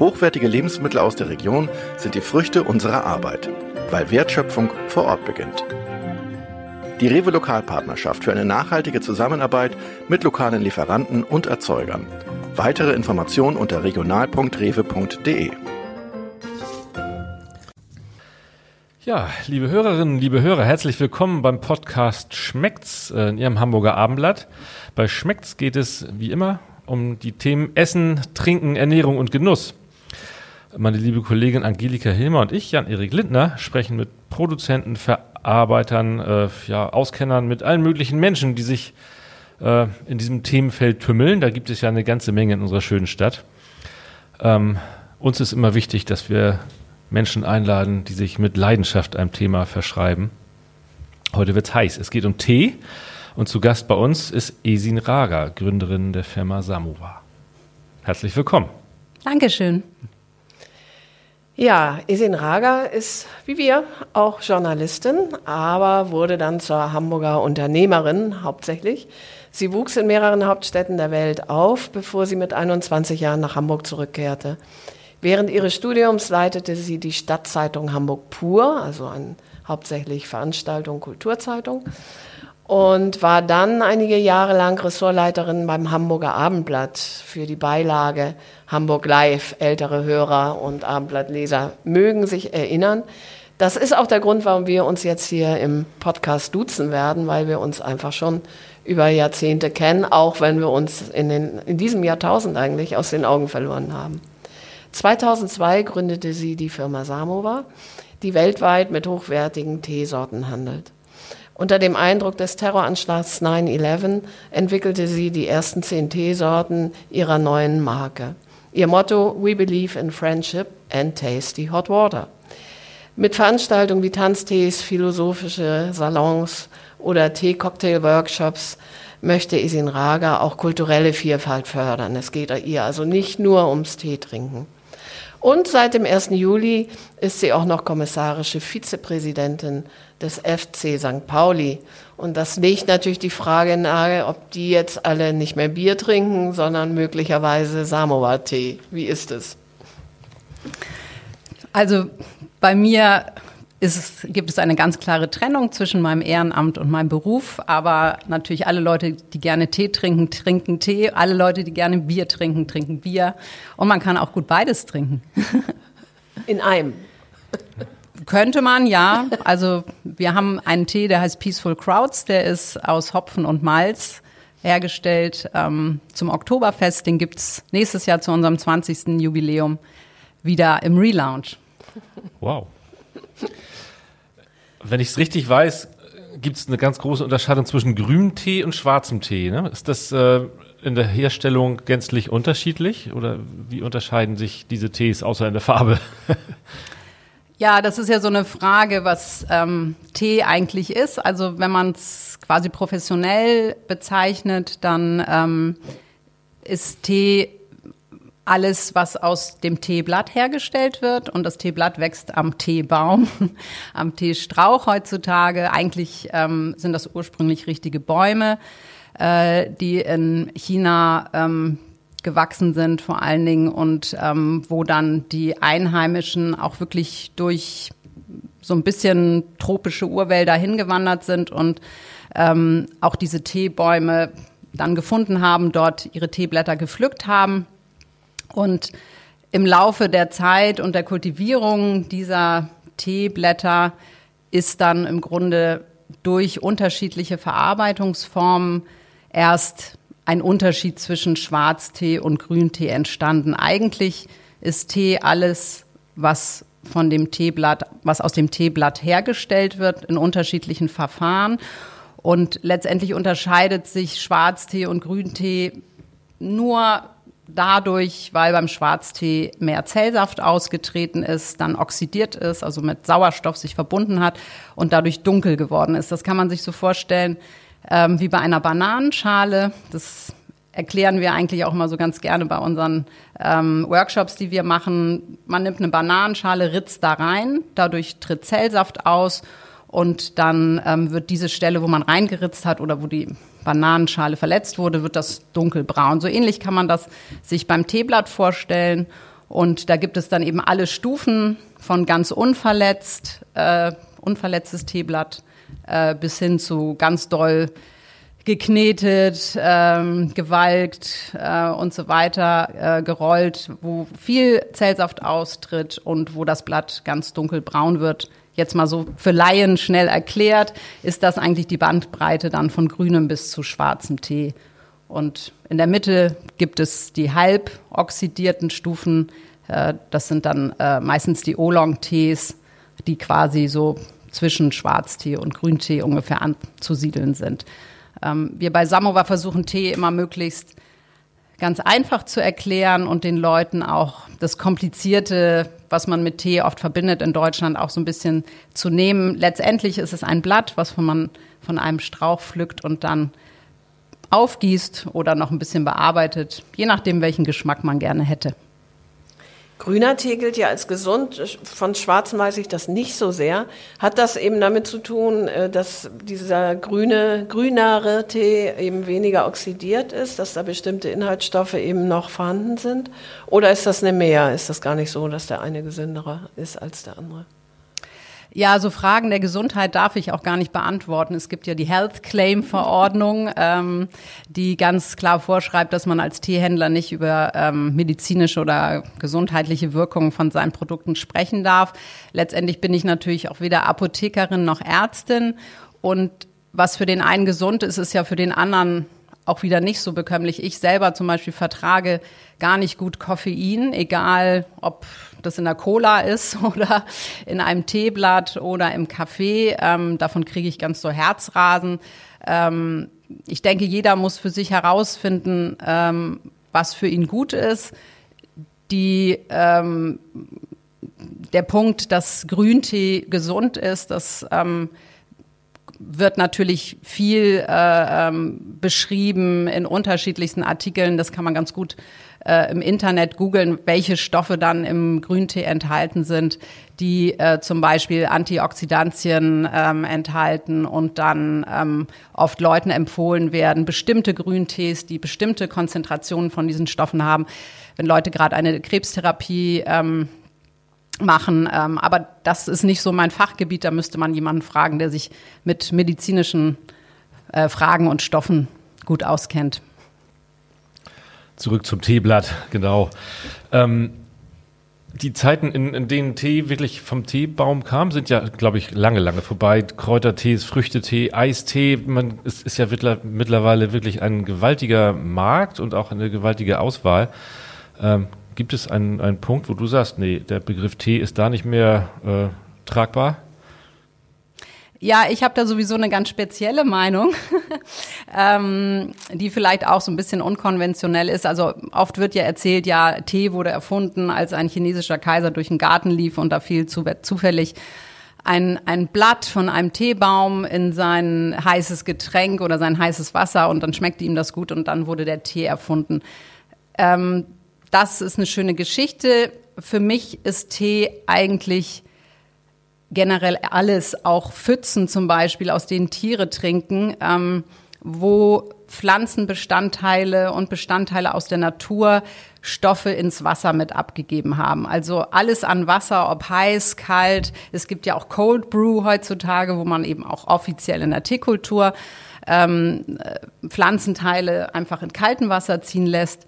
Hochwertige Lebensmittel aus der Region sind die Früchte unserer Arbeit, weil Wertschöpfung vor Ort beginnt. Die Rewe Lokalpartnerschaft für eine nachhaltige Zusammenarbeit mit lokalen Lieferanten und Erzeugern. Weitere Informationen unter regional.rewe.de. Ja, liebe Hörerinnen, liebe Hörer, herzlich willkommen beim Podcast Schmeckt's äh, in Ihrem Hamburger Abendblatt. Bei Schmeckt's geht es wie immer um die Themen Essen, Trinken, Ernährung und Genuss. Meine liebe Kollegin Angelika Hilmer und ich, Jan-Erik Lindner, sprechen mit Produzenten, Verarbeitern, äh, ja, Auskennern, mit allen möglichen Menschen, die sich äh, in diesem Themenfeld tümmeln. Da gibt es ja eine ganze Menge in unserer schönen Stadt. Ähm, uns ist immer wichtig, dass wir Menschen einladen, die sich mit Leidenschaft einem Thema verschreiben. Heute wird's heiß. Es geht um Tee und zu Gast bei uns ist Esin Raga, Gründerin der Firma Samovar. Herzlich willkommen. Dankeschön. Ja, Isin Raga ist wie wir auch Journalistin, aber wurde dann zur Hamburger Unternehmerin hauptsächlich. Sie wuchs in mehreren Hauptstädten der Welt auf, bevor sie mit 21 Jahren nach Hamburg zurückkehrte. Während ihres Studiums leitete sie die Stadtzeitung Hamburg Pur, also eine hauptsächlich Veranstaltung, Kulturzeitung, und war dann einige Jahre lang Ressortleiterin beim Hamburger Abendblatt für die Beilage Hamburg Live. Ältere Hörer und Abendblattleser mögen sich erinnern. Das ist auch der Grund, warum wir uns jetzt hier im Podcast duzen werden, weil wir uns einfach schon über Jahrzehnte kennen, auch wenn wir uns in, den, in diesem Jahrtausend eigentlich aus den Augen verloren haben. 2002 gründete sie die Firma Samovar, die weltweit mit hochwertigen Teesorten handelt. Unter dem Eindruck des Terroranschlags 9-11 entwickelte sie die ersten zehn Teesorten ihrer neuen Marke. Ihr Motto We Believe in Friendship and Tasty Hot Water. Mit Veranstaltungen wie Tanztees, philosophische Salons oder Tee-Cocktail-Workshops möchte Isin Raga auch kulturelle Vielfalt fördern. Es geht ihr also nicht nur ums Teetrinken. Und seit dem 1. Juli ist sie auch noch kommissarische Vizepräsidentin des FC St. Pauli. Und das legt natürlich die Frage nahe, ob die jetzt alle nicht mehr Bier trinken, sondern möglicherweise Samoa-Tee. Wie ist es? Also bei mir es, gibt es eine ganz klare Trennung zwischen meinem Ehrenamt und meinem Beruf. Aber natürlich alle Leute, die gerne Tee trinken, trinken Tee. Alle Leute, die gerne Bier trinken, trinken Bier. Und man kann auch gut beides trinken. In einem. Könnte man, ja. Also wir haben einen Tee, der heißt Peaceful Crowds. Der ist aus Hopfen und Malz hergestellt ähm, zum Oktoberfest. Den gibt's nächstes Jahr zu unserem 20. Jubiläum wieder im Relaunch. Wow. Wenn ich es richtig weiß, gibt es eine ganz große Unterscheidung zwischen grünem Tee und schwarzem Tee. Ne? Ist das äh, in der Herstellung gänzlich unterschiedlich oder wie unterscheiden sich diese Tees außer in der Farbe? Ja, das ist ja so eine Frage, was ähm, Tee eigentlich ist. Also wenn man es quasi professionell bezeichnet, dann ähm, ist Tee alles, was aus dem Teeblatt hergestellt wird. Und das Teeblatt wächst am Teebaum, am Teestrauch heutzutage. Eigentlich ähm, sind das ursprünglich richtige Bäume, äh, die in China ähm, gewachsen sind vor allen Dingen und ähm, wo dann die Einheimischen auch wirklich durch so ein bisschen tropische Urwälder hingewandert sind und ähm, auch diese Teebäume dann gefunden haben, dort ihre Teeblätter gepflückt haben. Und im Laufe der Zeit und der Kultivierung dieser Teeblätter ist dann im Grunde durch unterschiedliche Verarbeitungsformen erst ein Unterschied zwischen Schwarztee und Grüntee entstanden. Eigentlich ist Tee alles, was von dem Teeblatt, was aus dem Teeblatt hergestellt wird, in unterschiedlichen Verfahren. Und letztendlich unterscheidet sich Schwarztee und Grüntee nur dadurch, weil beim Schwarztee mehr Zellsaft ausgetreten ist, dann oxidiert ist, also mit Sauerstoff sich verbunden hat und dadurch dunkel geworden ist. Das kann man sich so vorstellen ähm, wie bei einer Bananenschale. Das erklären wir eigentlich auch immer so ganz gerne bei unseren ähm, Workshops, die wir machen. Man nimmt eine Bananenschale, ritzt da rein, dadurch tritt Zellsaft aus und dann ähm, wird diese Stelle, wo man reingeritzt hat oder wo die Bananenschale verletzt wurde, wird das dunkelbraun. So ähnlich kann man das sich beim Teeblatt vorstellen. Und da gibt es dann eben alle Stufen von ganz unverletzt, äh, unverletztes Teeblatt äh, bis hin zu ganz doll geknetet, ähm, gewalkt äh, und so weiter, äh, gerollt, wo viel Zellsaft austritt und wo das Blatt ganz dunkelbraun wird. Jetzt mal so für Laien schnell erklärt, ist das eigentlich die Bandbreite dann von grünem bis zu schwarzem Tee. Und in der Mitte gibt es die halb oxidierten Stufen. Äh, das sind dann äh, meistens die Oolong-Tees, die quasi so zwischen Schwarztee und Grüntee ungefähr anzusiedeln sind. Ähm, wir bei Samovar versuchen Tee immer möglichst ganz einfach zu erklären und den Leuten auch das Komplizierte, was man mit Tee oft verbindet in Deutschland, auch so ein bisschen zu nehmen. Letztendlich ist es ein Blatt, was man von einem Strauch pflückt und dann aufgießt oder noch ein bisschen bearbeitet, je nachdem, welchen Geschmack man gerne hätte. Grüner Tee gilt ja als gesund. Von Schwarzem weiß ich das nicht so sehr. Hat das eben damit zu tun, äh, dass dieser grüne, grünere Tee eben weniger oxidiert ist, dass da bestimmte Inhaltsstoffe eben noch vorhanden sind? Oder ist das eine Mehr? Ist das gar nicht so, dass der eine gesünderer ist als der andere? Ja, so Fragen der Gesundheit darf ich auch gar nicht beantworten. Es gibt ja die Health Claim Verordnung, ähm, die ganz klar vorschreibt, dass man als Teehändler nicht über ähm, medizinische oder gesundheitliche Wirkungen von seinen Produkten sprechen darf. Letztendlich bin ich natürlich auch weder Apothekerin noch Ärztin und was für den einen gesund ist, ist ja für den anderen auch wieder nicht so bekömmlich. Ich selber zum Beispiel vertrage gar nicht gut Koffein, egal ob das in der Cola ist oder in einem Teeblatt oder im Kaffee. Ähm, davon kriege ich ganz so Herzrasen. Ähm, ich denke, jeder muss für sich herausfinden, ähm, was für ihn gut ist. Die, ähm, der Punkt, dass Grüntee gesund ist, das ähm, wird natürlich viel äh, ähm, beschrieben in unterschiedlichsten Artikeln. Das kann man ganz gut äh, im Internet googeln, welche Stoffe dann im Grüntee enthalten sind, die äh, zum Beispiel Antioxidantien ähm, enthalten und dann ähm, oft Leuten empfohlen werden, bestimmte Grüntees, die bestimmte Konzentrationen von diesen Stoffen haben. Wenn Leute gerade eine Krebstherapie ähm, machen. Ähm, aber das ist nicht so mein Fachgebiet. Da müsste man jemanden fragen, der sich mit medizinischen äh, Fragen und Stoffen gut auskennt. Zurück zum Teeblatt, genau. Ähm, die Zeiten, in, in, denen Tee wirklich vom Teebaum kam, sind ja, glaube ich, lange, lange vorbei. Kräutertees, Früchtetee, Eistee, man, es ist ja mittlerweile wirklich ein gewaltiger Markt und auch eine gewaltige Auswahl. Ähm, Gibt es einen, einen Punkt, wo du sagst, nee, der Begriff Tee ist da nicht mehr äh, tragbar? Ja, ich habe da sowieso eine ganz spezielle Meinung, ähm, die vielleicht auch so ein bisschen unkonventionell ist. Also oft wird ja erzählt, ja, Tee wurde erfunden, als ein chinesischer Kaiser durch den Garten lief und da fiel zu, zufällig ein, ein Blatt von einem Teebaum in sein heißes Getränk oder sein heißes Wasser und dann schmeckte ihm das gut und dann wurde der Tee erfunden. Ähm, das ist eine schöne Geschichte. Für mich ist Tee eigentlich generell alles, auch Pfützen zum Beispiel, aus denen Tiere trinken, ähm, wo Pflanzenbestandteile und Bestandteile aus der Natur Stoffe ins Wasser mit abgegeben haben. Also alles an Wasser, ob heiß, kalt. Es gibt ja auch Cold Brew heutzutage, wo man eben auch offiziell in der Teekultur ähm, Pflanzenteile einfach in kaltem Wasser ziehen lässt.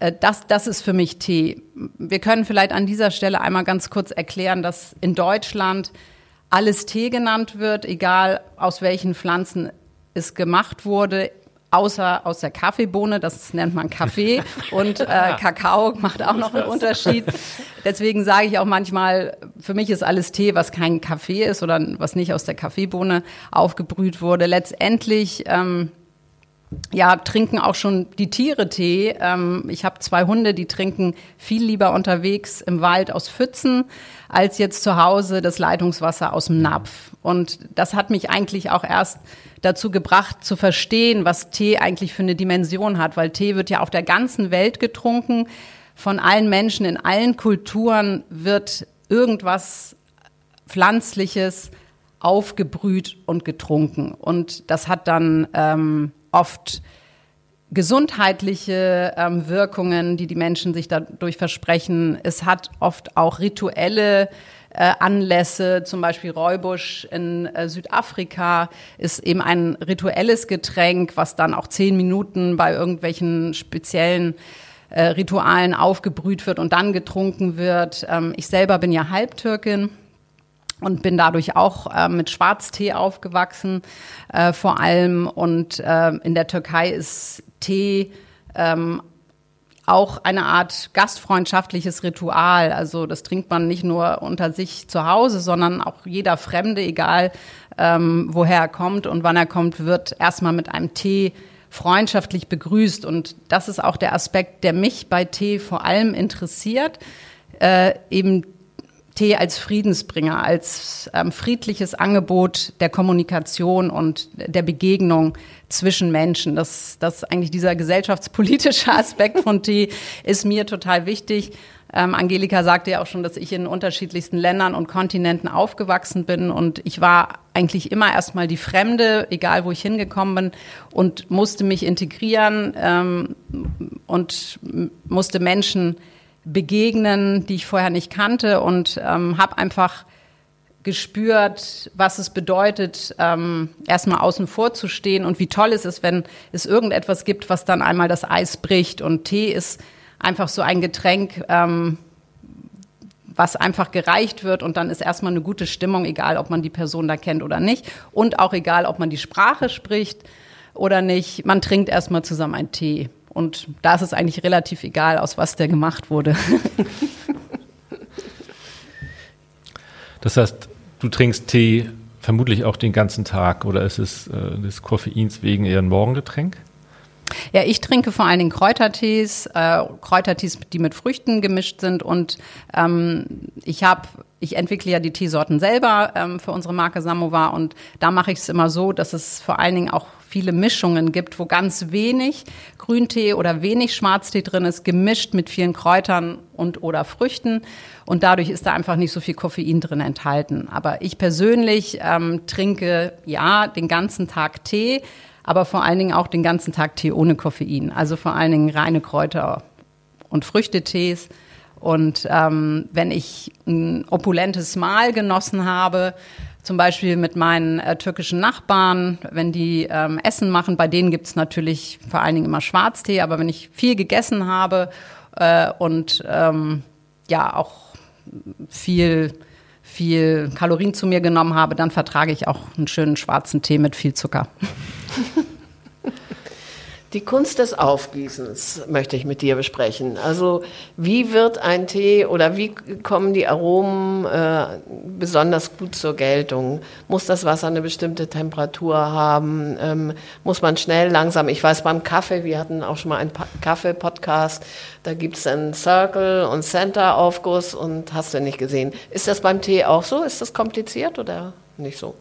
Äh, das, das ist für mich Tee. Wir können vielleicht an dieser Stelle einmal ganz kurz erklären, dass in Deutschland alles Tee genannt wird, egal aus welchen Pflanzen es gemacht wurde, außer aus der Kaffeebohne, das nennt man Kaffee und äh, Kakao macht auch noch einen Unterschied. Deswegen sage ich auch manchmal, für mich ist alles Tee, was kein Kaffee ist oder was nicht aus der Kaffeebohne aufgebrüht wurde. Letztendlich ähm, ja, trinken auch schon die Tiere Tee. Ähm, ich habe zwei Hunde, die trinken viel lieber unterwegs im Wald aus Pfützen als jetzt zu Hause das Leitungswasser aus dem Napf. Und das hat mich eigentlich auch erst dazu gebracht zu verstehen, was Tee eigentlich für eine Dimension hat, weil Tee wird ja auf der ganzen Welt getrunken. Von allen Menschen in allen Kulturen wird irgendwas Pflanzliches aufgebrüht und getrunken. Und das hat dann ähm, oft gesundheitliche ähm, Wirkungen, die die Menschen sich dadurch versprechen. Es hat oft auch rituelle äh, Anlässe, zum Beispiel Räubusch in äh, Südafrika ist eben ein rituelles Getränk, was dann auch zehn Minuten bei irgendwelchen speziellen äh, Ritualen aufgebrüht wird und dann getrunken wird. Ähm, ich selber bin ja Halbtürkin und bin dadurch auch äh, mit Schwarztee aufgewachsen, äh, vor allem. Und äh, in der Türkei ist Tee ähm, auch eine Art gastfreundschaftliches Ritual. Also das trinkt man nicht nur unter sich zu Hause, sondern auch jeder Fremde, egal ähm, woher er kommt und wann er kommt, wird erstmal mit einem Tee freundschaftlich begrüßt. Und das ist auch der Aspekt, der mich bei Tee vor allem interessiert. Äh, eben Tee als Friedensbringer, als ähm, friedliches Angebot der Kommunikation und der Begegnung zwischen Menschen. Das, das eigentlich dieser gesellschaftspolitische Aspekt von Tee ist mir total wichtig. Ähm, Angelika sagte ja auch schon, dass ich in unterschiedlichsten Ländern und Kontinenten aufgewachsen bin und ich war eigentlich immer erstmal die Fremde, egal wo ich hingekommen bin und musste mich integrieren ähm, und musste Menschen begegnen, die ich vorher nicht kannte und ähm, habe einfach gespürt, was es bedeutet, ähm, erstmal außen vor zu stehen und wie toll es ist, wenn es irgendetwas gibt, was dann einmal das Eis bricht. Und Tee ist einfach so ein Getränk, ähm, was einfach gereicht wird und dann ist erstmal eine gute Stimmung, egal ob man die Person da kennt oder nicht und auch egal, ob man die Sprache spricht oder nicht. Man trinkt erstmal zusammen einen Tee. Und da ist es eigentlich relativ egal, aus was der gemacht wurde. das heißt, du trinkst Tee vermutlich auch den ganzen Tag oder ist es äh, des Koffeins wegen eher ein Morgengetränk? Ja, ich trinke vor allen Dingen Kräutertees, äh, Kräutertees, die mit Früchten gemischt sind und ähm, ich habe ich entwickle ja die Teesorten selber ähm, für unsere Marke Samovar und da mache ich es immer so, dass es vor allen Dingen auch viele Mischungen gibt, wo ganz wenig Grüntee oder wenig Schwarztee drin ist, gemischt mit vielen Kräutern und oder Früchten. Und dadurch ist da einfach nicht so viel Koffein drin enthalten. Aber ich persönlich ähm, trinke ja den ganzen Tag Tee, aber vor allen Dingen auch den ganzen Tag Tee ohne Koffein. Also vor allen Dingen reine Kräuter und Früchtetees. Und ähm, wenn ich ein opulentes Mahl genossen habe, zum Beispiel mit meinen äh, türkischen Nachbarn, wenn die ähm, Essen machen, bei denen gibt's natürlich vor allen Dingen immer Schwarztee, aber wenn ich viel gegessen habe äh, und ähm, ja auch viel viel Kalorien zu mir genommen habe, dann vertrage ich auch einen schönen schwarzen Tee mit viel Zucker. Die Kunst des Aufgießens möchte ich mit dir besprechen. Also wie wird ein Tee oder wie kommen die Aromen äh, besonders gut zur Geltung? Muss das Wasser eine bestimmte Temperatur haben? Ähm, muss man schnell, langsam? Ich weiß beim Kaffee, wir hatten auch schon mal einen Kaffee-Podcast, da gibt es einen Circle- und Center-Aufguss und hast du nicht gesehen. Ist das beim Tee auch so? Ist das kompliziert oder nicht so?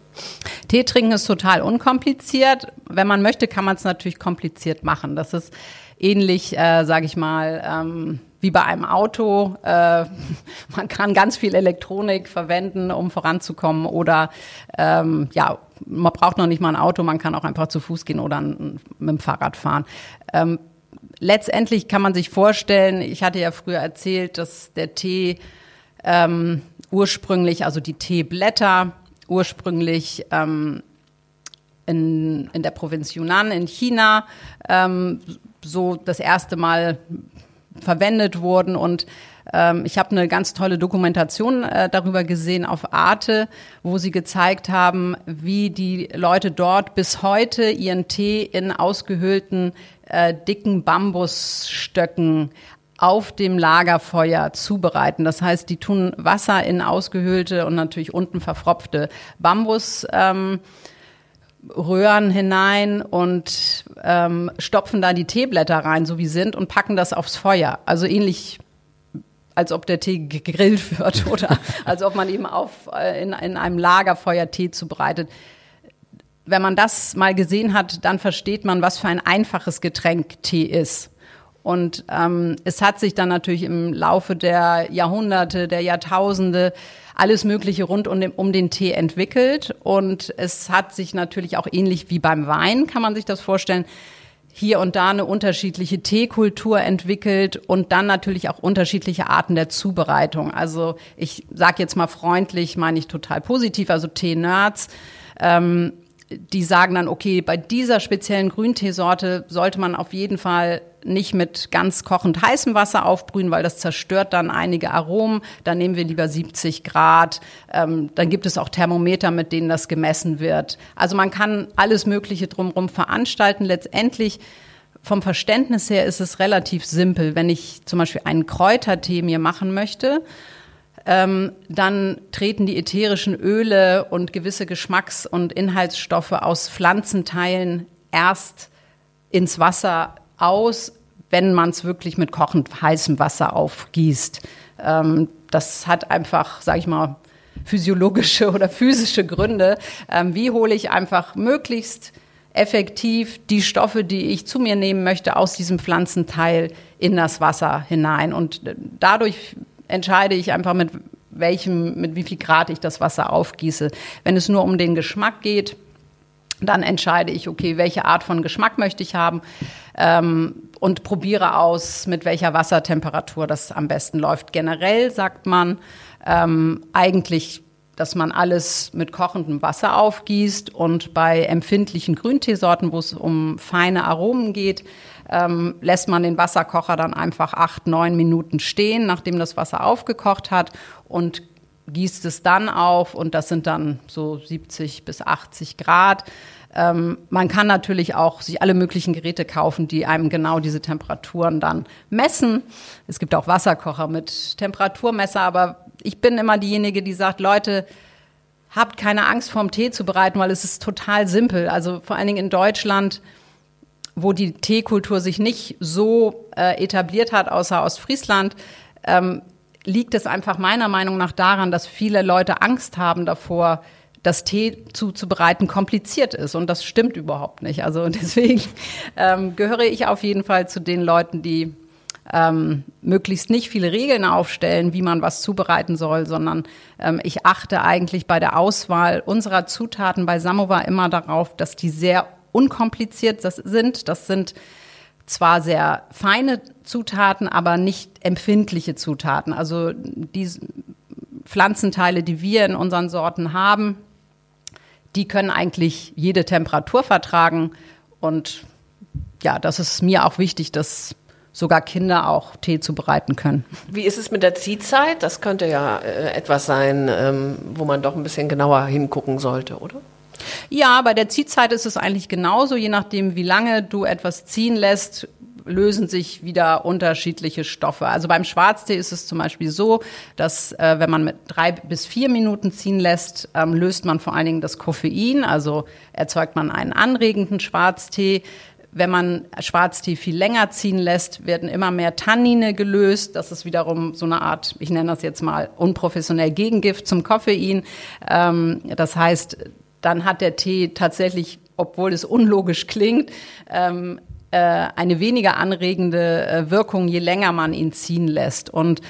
Tee trinken ist total unkompliziert. Wenn man möchte, kann man es natürlich kompliziert machen. Das ist ähnlich, äh, sage ich mal, ähm, wie bei einem Auto. Äh, man kann ganz viel Elektronik verwenden, um voranzukommen. Oder ähm, ja, man braucht noch nicht mal ein Auto, man kann auch einfach zu Fuß gehen oder mit dem Fahrrad fahren. Ähm, letztendlich kann man sich vorstellen, ich hatte ja früher erzählt, dass der Tee ähm, ursprünglich, also die Teeblätter, ursprünglich ähm, in, in der Provinz Yunnan in China ähm, so das erste Mal verwendet wurden. Und ähm, ich habe eine ganz tolle Dokumentation äh, darüber gesehen auf Arte, wo sie gezeigt haben, wie die Leute dort bis heute ihren Tee in ausgehöhlten äh, dicken Bambusstöcken auf dem Lagerfeuer zubereiten. Das heißt, die tun Wasser in ausgehöhlte und natürlich unten verfropfte Bambus. Ähm, Röhren hinein und ähm, stopfen da die Teeblätter rein, so wie sind, und packen das aufs Feuer. Also ähnlich als ob der Tee gegrillt wird oder als ob man eben auf, äh, in, in einem Lagerfeuer Tee zubereitet. Wenn man das mal gesehen hat, dann versteht man, was für ein einfaches Getränk Tee ist. Und ähm, es hat sich dann natürlich im Laufe der Jahrhunderte, der Jahrtausende alles Mögliche rund um den, um den Tee entwickelt. Und es hat sich natürlich auch ähnlich wie beim Wein, kann man sich das vorstellen, hier und da eine unterschiedliche Teekultur entwickelt und dann natürlich auch unterschiedliche Arten der Zubereitung. Also ich sage jetzt mal freundlich, meine ich total positiv, also Tee-Nerds. Ähm, die sagen dann, okay, bei dieser speziellen Grünteesorte sollte man auf jeden Fall nicht mit ganz kochend heißem Wasser aufbrühen, weil das zerstört dann einige Aromen. Dann nehmen wir lieber 70 Grad. Ähm, dann gibt es auch Thermometer, mit denen das gemessen wird. Also man kann alles Mögliche drumherum veranstalten. Letztendlich vom Verständnis her ist es relativ simpel. Wenn ich zum Beispiel einen Kräutertee mir machen möchte, ähm, dann treten die ätherischen Öle und gewisse Geschmacks- und Inhaltsstoffe aus Pflanzenteilen erst ins Wasser aus, wenn man es wirklich mit kochend heißem Wasser aufgießt. Ähm, das hat einfach, sage ich mal, physiologische oder physische Gründe. Ähm, wie hole ich einfach möglichst effektiv die Stoffe, die ich zu mir nehmen möchte, aus diesem Pflanzenteil in das Wasser hinein. Und dadurch entscheide ich einfach mit welchem, mit wie viel Grad ich das Wasser aufgieße. Wenn es nur um den Geschmack geht, dann entscheide ich, okay, welche Art von Geschmack möchte ich haben ähm, und probiere aus, mit welcher Wassertemperatur das am besten läuft. Generell sagt man ähm, eigentlich, dass man alles mit kochendem Wasser aufgießt und bei empfindlichen Grünteesorten, wo es um feine Aromen geht, ähm, lässt man den Wasserkocher dann einfach acht, neun Minuten stehen, nachdem das Wasser aufgekocht hat und gießt es dann auf und das sind dann so 70 bis 80 Grad. Ähm, man kann natürlich auch sich alle möglichen Geräte kaufen, die einem genau diese Temperaturen dann messen. Es gibt auch Wasserkocher mit Temperaturmesser, aber ich bin immer diejenige, die sagt, Leute, habt keine Angst vorm Tee zu bereiten, weil es ist total simpel. Also vor allen Dingen in Deutschland wo die Teekultur sich nicht so äh, etabliert hat, außer Ostfriesland, ähm, liegt es einfach meiner Meinung nach daran, dass viele Leute Angst haben davor, dass Tee zuzubereiten kompliziert ist. Und das stimmt überhaupt nicht. Also deswegen ähm, gehöre ich auf jeden Fall zu den Leuten, die ähm, möglichst nicht viele Regeln aufstellen, wie man was zubereiten soll, sondern ähm, ich achte eigentlich bei der Auswahl unserer Zutaten bei Samovar immer darauf, dass die sehr unkompliziert sind. Das sind zwar sehr feine Zutaten, aber nicht empfindliche Zutaten. Also die Pflanzenteile, die wir in unseren Sorten haben, die können eigentlich jede Temperatur vertragen. Und ja, das ist mir auch wichtig, dass sogar Kinder auch Tee zubereiten können. Wie ist es mit der Ziehzeit? Das könnte ja äh, etwas sein, ähm, wo man doch ein bisschen genauer hingucken sollte, oder? Ja, bei der Ziehzeit ist es eigentlich genauso. Je nachdem, wie lange du etwas ziehen lässt, lösen sich wieder unterschiedliche Stoffe. Also beim Schwarztee ist es zum Beispiel so, dass äh, wenn man mit drei bis vier Minuten ziehen lässt, ähm, löst man vor allen Dingen das Koffein, also erzeugt man einen anregenden Schwarztee. Wenn man Schwarztee viel länger ziehen lässt, werden immer mehr Tannine gelöst. Das ist wiederum so eine Art, ich nenne das jetzt mal unprofessionell Gegengift zum Koffein. Ähm, das heißt, dann hat der Tee tatsächlich, obwohl es unlogisch klingt, ähm, äh, eine weniger anregende äh, Wirkung, je länger man ihn ziehen lässt. Und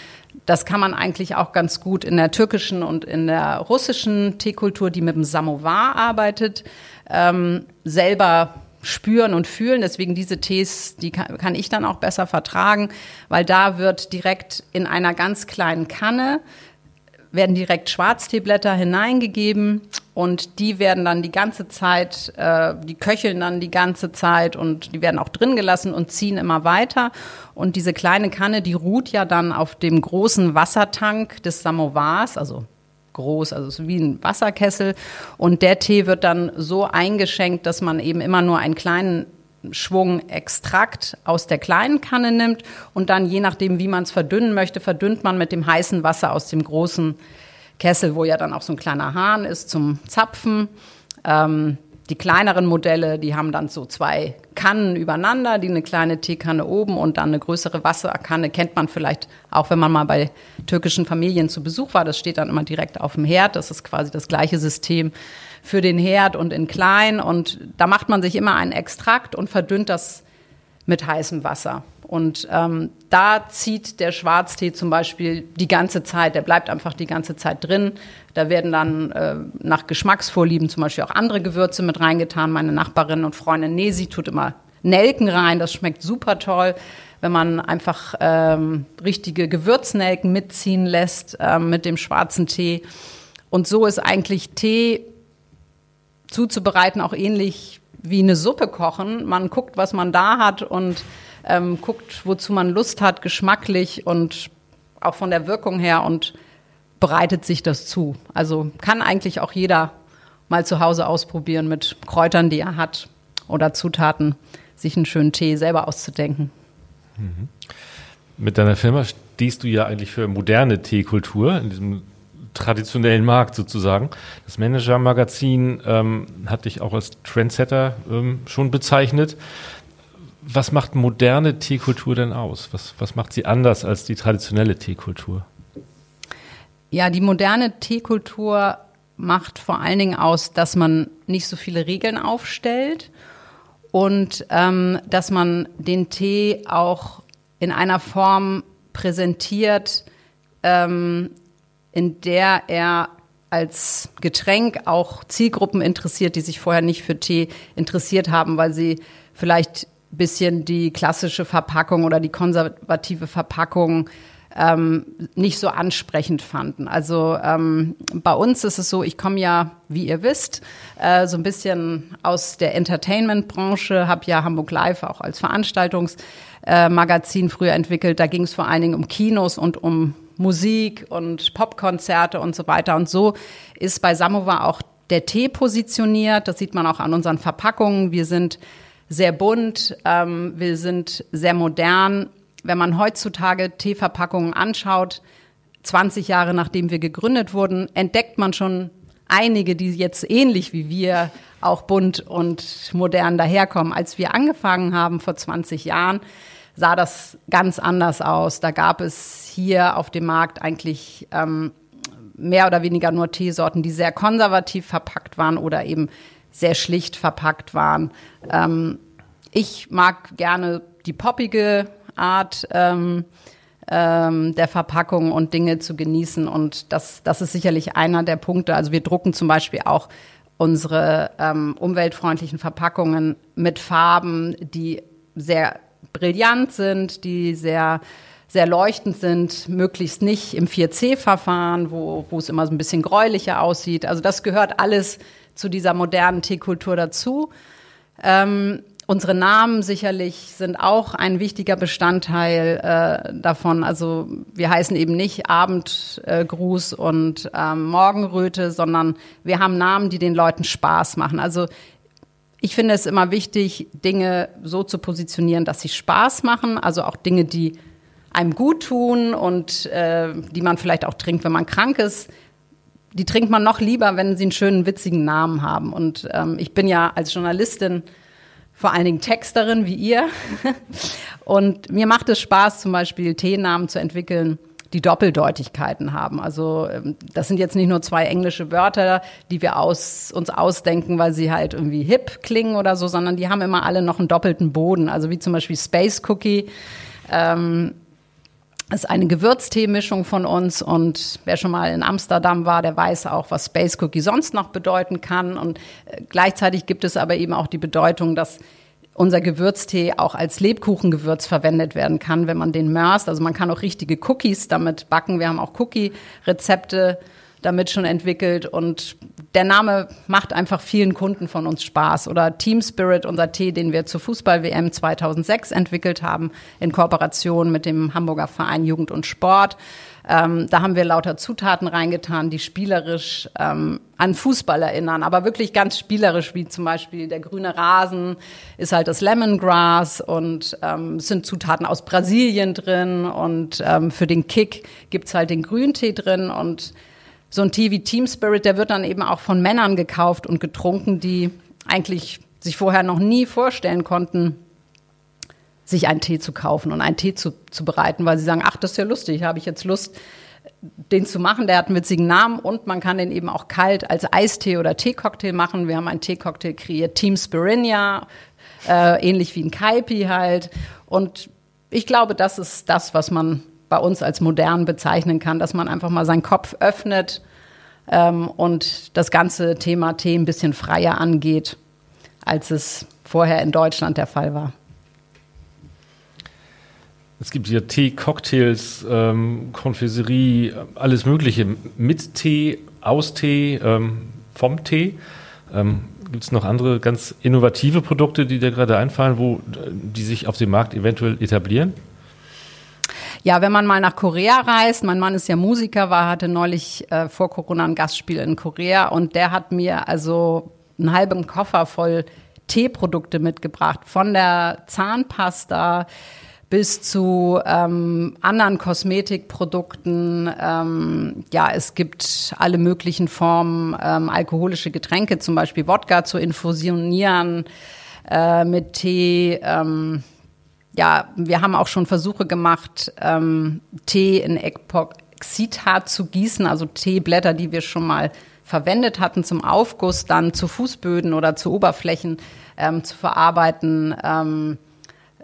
das kann man eigentlich auch ganz gut in der türkischen und in der russischen Teekultur, die mit dem Samovar arbeitet, ähm, selber spüren und fühlen. Deswegen diese Tees, die kann, kann ich dann auch besser vertragen, weil da wird direkt in einer ganz kleinen Kanne werden direkt Schwarzteeblätter hineingegeben und die werden dann die ganze Zeit, äh, die köcheln dann die ganze Zeit und die werden auch drin gelassen und ziehen immer weiter. Und diese kleine Kanne, die ruht ja dann auf dem großen Wassertank des Samovars, also groß, also so wie ein Wasserkessel. Und der Tee wird dann so eingeschenkt, dass man eben immer nur einen kleinen Schwung Extrakt aus der kleinen Kanne nimmt und dann je nachdem, wie man es verdünnen möchte, verdünnt man mit dem heißen Wasser aus dem großen Kessel, wo ja dann auch so ein kleiner Hahn ist zum Zapfen. Ähm, die kleineren Modelle, die haben dann so zwei Kannen übereinander, die eine kleine Teekanne oben und dann eine größere Wasserkanne. Kennt man vielleicht auch, wenn man mal bei türkischen Familien zu Besuch war. Das steht dann immer direkt auf dem Herd. Das ist quasi das gleiche System für den Herd und in klein. Und da macht man sich immer einen Extrakt und verdünnt das mit heißem Wasser. Und ähm, da zieht der Schwarztee zum Beispiel die ganze Zeit, der bleibt einfach die ganze Zeit drin. Da werden dann äh, nach Geschmacksvorlieben zum Beispiel auch andere Gewürze mit reingetan. Meine Nachbarin und Freundin Nesi tut immer Nelken rein, das schmeckt super toll. Wenn man einfach ähm, richtige Gewürznelken mitziehen lässt ähm, mit dem schwarzen Tee. Und so ist eigentlich Tee zuzubereiten auch ähnlich wie eine Suppe kochen. Man guckt, was man da hat und ähm, guckt, wozu man Lust hat, geschmacklich und auch von der Wirkung her und bereitet sich das zu. Also kann eigentlich auch jeder mal zu Hause ausprobieren mit Kräutern, die er hat oder Zutaten, sich einen schönen Tee selber auszudenken. Mhm. Mit deiner Firma stehst du ja eigentlich für moderne Teekultur in diesem traditionellen Markt sozusagen. Das Manager-Magazin ähm, hat dich auch als Trendsetter ähm, schon bezeichnet. Was macht moderne Teekultur denn aus? Was, was macht sie anders als die traditionelle Teekultur? Ja, die moderne Teekultur macht vor allen Dingen aus, dass man nicht so viele Regeln aufstellt und ähm, dass man den Tee auch in einer Form präsentiert, ähm, in der er als Getränk auch Zielgruppen interessiert, die sich vorher nicht für Tee interessiert haben, weil sie vielleicht bisschen die klassische Verpackung oder die konservative Verpackung ähm, nicht so ansprechend fanden. Also ähm, bei uns ist es so, ich komme ja, wie ihr wisst, äh, so ein bisschen aus der Entertainment-Branche, habe ja Hamburg Live auch als Veranstaltungsmagazin äh, früher entwickelt. Da ging es vor allen Dingen um Kinos und um Musik und Popkonzerte und so weiter. Und so ist bei Samovar auch der Tee positioniert. Das sieht man auch an unseren Verpackungen. Wir sind sehr bunt, ähm, wir sind sehr modern. Wenn man heutzutage Teeverpackungen anschaut, 20 Jahre nachdem wir gegründet wurden, entdeckt man schon einige, die jetzt ähnlich wie wir auch bunt und modern daherkommen. Als wir angefangen haben vor 20 Jahren, sah das ganz anders aus. Da gab es hier auf dem Markt eigentlich ähm, mehr oder weniger nur Teesorten, die sehr konservativ verpackt waren oder eben sehr schlicht verpackt waren. Ähm, ich mag gerne die poppige Art ähm, ähm, der Verpackung und Dinge zu genießen. Und das, das ist sicherlich einer der Punkte. Also wir drucken zum Beispiel auch unsere ähm, umweltfreundlichen Verpackungen mit Farben, die sehr brillant sind, die sehr sehr leuchtend sind, möglichst nicht im 4C-Verfahren, wo, wo es immer so ein bisschen gräulicher aussieht. Also das gehört alles zu dieser modernen Teekultur dazu. Ähm, unsere Namen sicherlich sind auch ein wichtiger Bestandteil äh, davon. Also wir heißen eben nicht Abendgruß äh, und ähm, Morgenröte, sondern wir haben Namen, die den Leuten Spaß machen. Also ich finde es immer wichtig, Dinge so zu positionieren, dass sie Spaß machen. Also auch Dinge, die einem gut tun und äh, die man vielleicht auch trinkt, wenn man krank ist. Die trinkt man noch lieber, wenn sie einen schönen, witzigen Namen haben. Und ähm, ich bin ja als Journalistin vor allen Dingen Texterin wie ihr. und mir macht es Spaß, zum Beispiel Teenamen zu entwickeln, die Doppeldeutigkeiten haben. Also ähm, das sind jetzt nicht nur zwei englische Wörter, die wir aus, uns ausdenken, weil sie halt irgendwie hip klingen oder so, sondern die haben immer alle noch einen doppelten Boden. Also wie zum Beispiel Space Cookie. Ähm, ist eine Gewürzteemischung von uns und wer schon mal in Amsterdam war, der weiß auch, was Space Cookie sonst noch bedeuten kann. Und äh, gleichzeitig gibt es aber eben auch die Bedeutung, dass unser Gewürztee auch als Lebkuchengewürz verwendet werden kann, wenn man den mörst. Also man kann auch richtige Cookies damit backen. Wir haben auch Cookie-Rezepte damit schon entwickelt und der Name macht einfach vielen Kunden von uns Spaß. Oder Team Spirit, unser Tee, den wir zur Fußball-WM 2006 entwickelt haben, in Kooperation mit dem Hamburger Verein Jugend und Sport. Ähm, da haben wir lauter Zutaten reingetan, die spielerisch ähm, an Fußball erinnern, aber wirklich ganz spielerisch, wie zum Beispiel der grüne Rasen ist halt das Lemongrass und ähm, es sind Zutaten aus Brasilien drin und ähm, für den Kick gibt's halt den Grüntee drin und so ein Tee wie Team Spirit, der wird dann eben auch von Männern gekauft und getrunken, die eigentlich sich vorher noch nie vorstellen konnten, sich einen Tee zu kaufen und einen Tee zu, zu bereiten, weil sie sagen, ach, das ist ja lustig, habe ich jetzt Lust, den zu machen. Der hat einen witzigen Namen und man kann den eben auch kalt als Eistee oder Teecocktail machen. Wir haben einen Teecocktail kreiert, Team Spirinia, äh, ähnlich wie ein Kaipi halt. Und ich glaube, das ist das, was man bei uns als modern bezeichnen kann, dass man einfach mal seinen Kopf öffnet ähm, und das ganze Thema Tee ein bisschen freier angeht, als es vorher in Deutschland der Fall war. Es gibt hier Tee, Cocktails, ähm, Konfiserie, alles Mögliche mit Tee, aus Tee, ähm, vom Tee. Ähm, gibt es noch andere ganz innovative Produkte, die dir gerade einfallen, wo die sich auf dem Markt eventuell etablieren? Ja, wenn man mal nach Korea reist, mein Mann ist ja Musiker, war, hatte neulich äh, vor Corona ein Gastspiel in Korea und der hat mir also einen halben Koffer voll Teeprodukte mitgebracht, von der Zahnpasta bis zu ähm, anderen Kosmetikprodukten. Ähm, ja, es gibt alle möglichen Formen, ähm, alkoholische Getränke, zum Beispiel Wodka zu infusionieren äh, mit Tee. Ähm, ja, wir haben auch schon Versuche gemacht, ähm, Tee in Epoxidharz zu gießen, also Teeblätter, die wir schon mal verwendet hatten zum Aufguss, dann zu Fußböden oder zu Oberflächen ähm, zu verarbeiten. Ähm,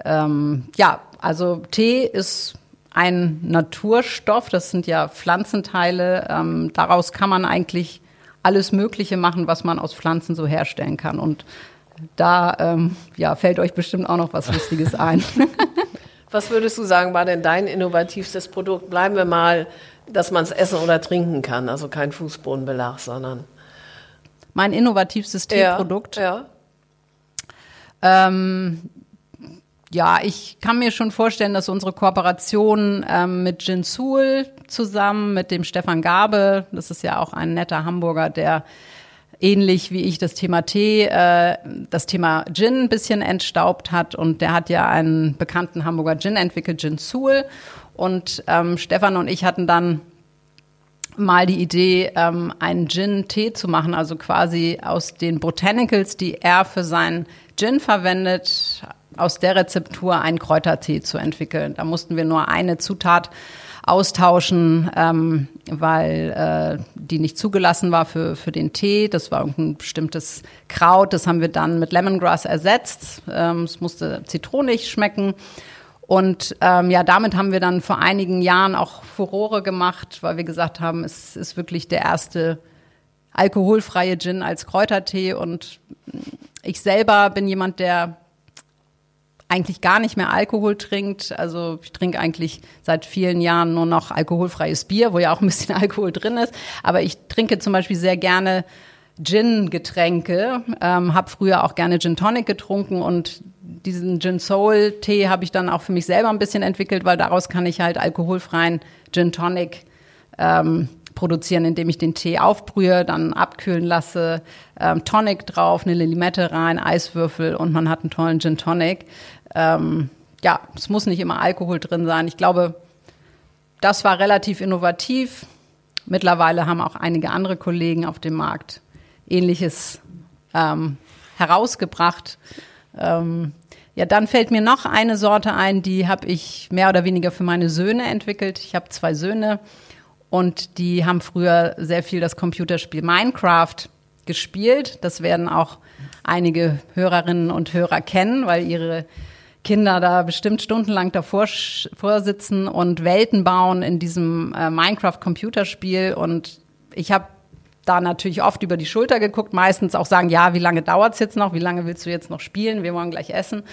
ähm, ja, also Tee ist ein Naturstoff, das sind ja Pflanzenteile. Ähm, daraus kann man eigentlich alles Mögliche machen, was man aus Pflanzen so herstellen kann. Und da ähm, ja, fällt euch bestimmt auch noch was Lustiges ein. was würdest du sagen, war denn dein innovativstes Produkt? Bleiben wir mal, dass man es essen oder trinken kann, also kein Fußbodenbelag, sondern. Mein innovativstes Teeprodukt. Ja. ja. Ähm, ja, ich kann mir schon vorstellen, dass unsere Kooperation ähm, mit Gin Sul zusammen mit dem Stefan Gabe, das ist ja auch ein netter Hamburger, der ähnlich wie ich das Thema Tee, äh, das Thema Gin ein bisschen entstaubt hat. Und der hat ja einen bekannten Hamburger Gin entwickelt, Gin Sul und ähm, Stefan und ich hatten dann mal die Idee, ähm, einen Gin-Tee zu machen, also quasi aus den Botanicals, die er für seinen Gin verwendet, aus der Rezeptur einen Kräutertee zu entwickeln. Da mussten wir nur eine Zutat austauschen, ähm, weil äh, die nicht zugelassen war für, für den Tee. Das war irgendein bestimmtes Kraut. Das haben wir dann mit Lemongrass ersetzt. Ähm, es musste zitronig schmecken. Und ähm, ja, damit haben wir dann vor einigen Jahren auch Furore gemacht, weil wir gesagt haben, es ist wirklich der erste alkoholfreie Gin als Kräutertee. Und ich selber bin jemand, der eigentlich gar nicht mehr Alkohol trinkt. Also ich trinke eigentlich seit vielen Jahren nur noch alkoholfreies Bier, wo ja auch ein bisschen Alkohol drin ist. Aber ich trinke zum Beispiel sehr gerne Gin-Getränke, ähm, habe früher auch gerne Gin Tonic getrunken und diesen Gin Soul Tee habe ich dann auch für mich selber ein bisschen entwickelt, weil daraus kann ich halt alkoholfreien Gin Tonic ähm, produzieren, indem ich den Tee aufbrühe, dann abkühlen lasse, ähm, Tonic drauf, eine Limette rein, Eiswürfel und man hat einen tollen Gin Tonic. Ähm, ja, es muss nicht immer Alkohol drin sein. Ich glaube, das war relativ innovativ. Mittlerweile haben auch einige andere Kollegen auf dem Markt Ähnliches ähm, herausgebracht. Ähm, ja, dann fällt mir noch eine Sorte ein, die habe ich mehr oder weniger für meine Söhne entwickelt. Ich habe zwei Söhne und die haben früher sehr viel das Computerspiel Minecraft gespielt. Das werden auch einige Hörerinnen und Hörer kennen, weil ihre Kinder da bestimmt stundenlang davor sitzen und Welten bauen in diesem äh, Minecraft-Computerspiel. Und ich habe da natürlich oft über die Schulter geguckt, meistens auch sagen, ja, wie lange dauert's jetzt noch, wie lange willst du jetzt noch spielen, wir wollen gleich essen.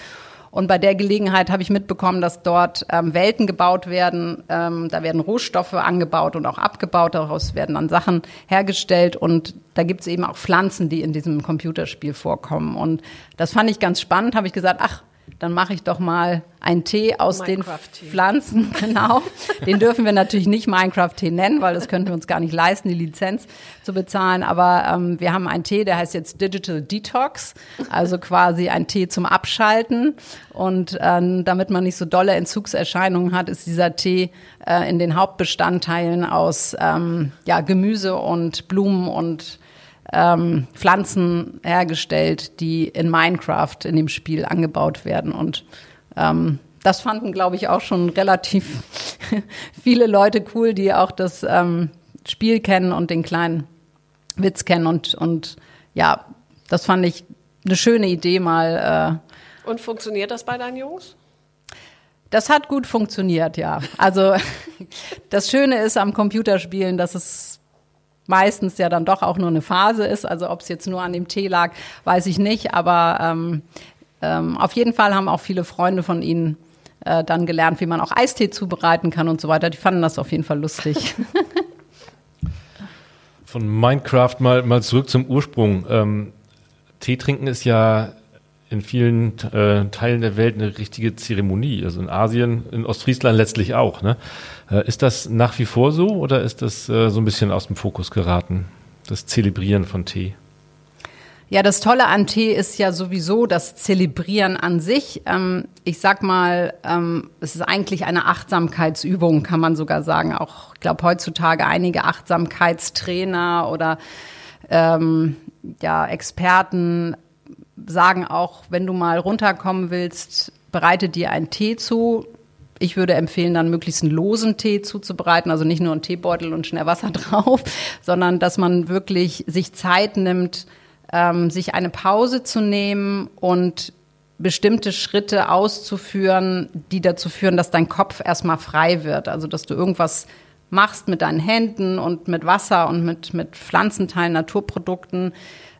Und bei der Gelegenheit habe ich mitbekommen, dass dort ähm, Welten gebaut werden. Ähm, da werden Rohstoffe angebaut und auch abgebaut. Daraus werden dann Sachen hergestellt. Und da gibt es eben auch Pflanzen, die in diesem Computerspiel vorkommen. Und das fand ich ganz spannend. Habe ich gesagt, ach, dann mache ich doch mal einen Tee aus den Pflanzen, genau. Den dürfen wir natürlich nicht Minecraft-Tee nennen, weil das könnten wir uns gar nicht leisten, die Lizenz zu bezahlen. Aber ähm, wir haben einen Tee, der heißt jetzt Digital Detox, also quasi ein Tee zum Abschalten. Und ähm, damit man nicht so dolle Entzugserscheinungen hat, ist dieser Tee äh, in den Hauptbestandteilen aus ähm, ja, Gemüse und Blumen und ähm, Pflanzen hergestellt, die in Minecraft in dem Spiel angebaut werden. Und ähm, das fanden, glaube ich, auch schon relativ viele Leute cool, die auch das ähm, Spiel kennen und den kleinen Witz kennen. Und, und ja, das fand ich eine schöne Idee mal. Äh, und funktioniert das bei deinen Jungs? Das hat gut funktioniert, ja. Also das Schöne ist am Computerspielen, dass es meistens ja dann doch auch nur eine Phase ist. Also ob es jetzt nur an dem Tee lag, weiß ich nicht. Aber ähm, ähm, auf jeden Fall haben auch viele Freunde von ihnen äh, dann gelernt, wie man auch Eistee zubereiten kann und so weiter. Die fanden das auf jeden Fall lustig. Von Minecraft mal, mal zurück zum Ursprung. Ähm, Tee trinken ist ja in vielen äh, Teilen der Welt eine richtige Zeremonie. Also in Asien, in Ostfriesland letztlich auch. Ne? Äh, ist das nach wie vor so oder ist das äh, so ein bisschen aus dem Fokus geraten, das Zelebrieren von Tee? Ja, das Tolle an Tee ist ja sowieso das Zelebrieren an sich. Ähm, ich sag mal, ähm, es ist eigentlich eine Achtsamkeitsübung, kann man sogar sagen. Auch, ich glaube, heutzutage einige Achtsamkeitstrainer oder ähm, ja, Experten sagen auch, wenn du mal runterkommen willst, bereite dir einen Tee zu. Ich würde empfehlen, dann möglichst einen losen Tee zuzubereiten, also nicht nur einen Teebeutel und schnell Wasser drauf, sondern dass man wirklich sich Zeit nimmt, ähm, sich eine Pause zu nehmen und bestimmte Schritte auszuführen, die dazu führen, dass dein Kopf erstmal frei wird. Also dass du irgendwas machst mit deinen Händen und mit Wasser und mit, mit Pflanzenteilen, Naturprodukten,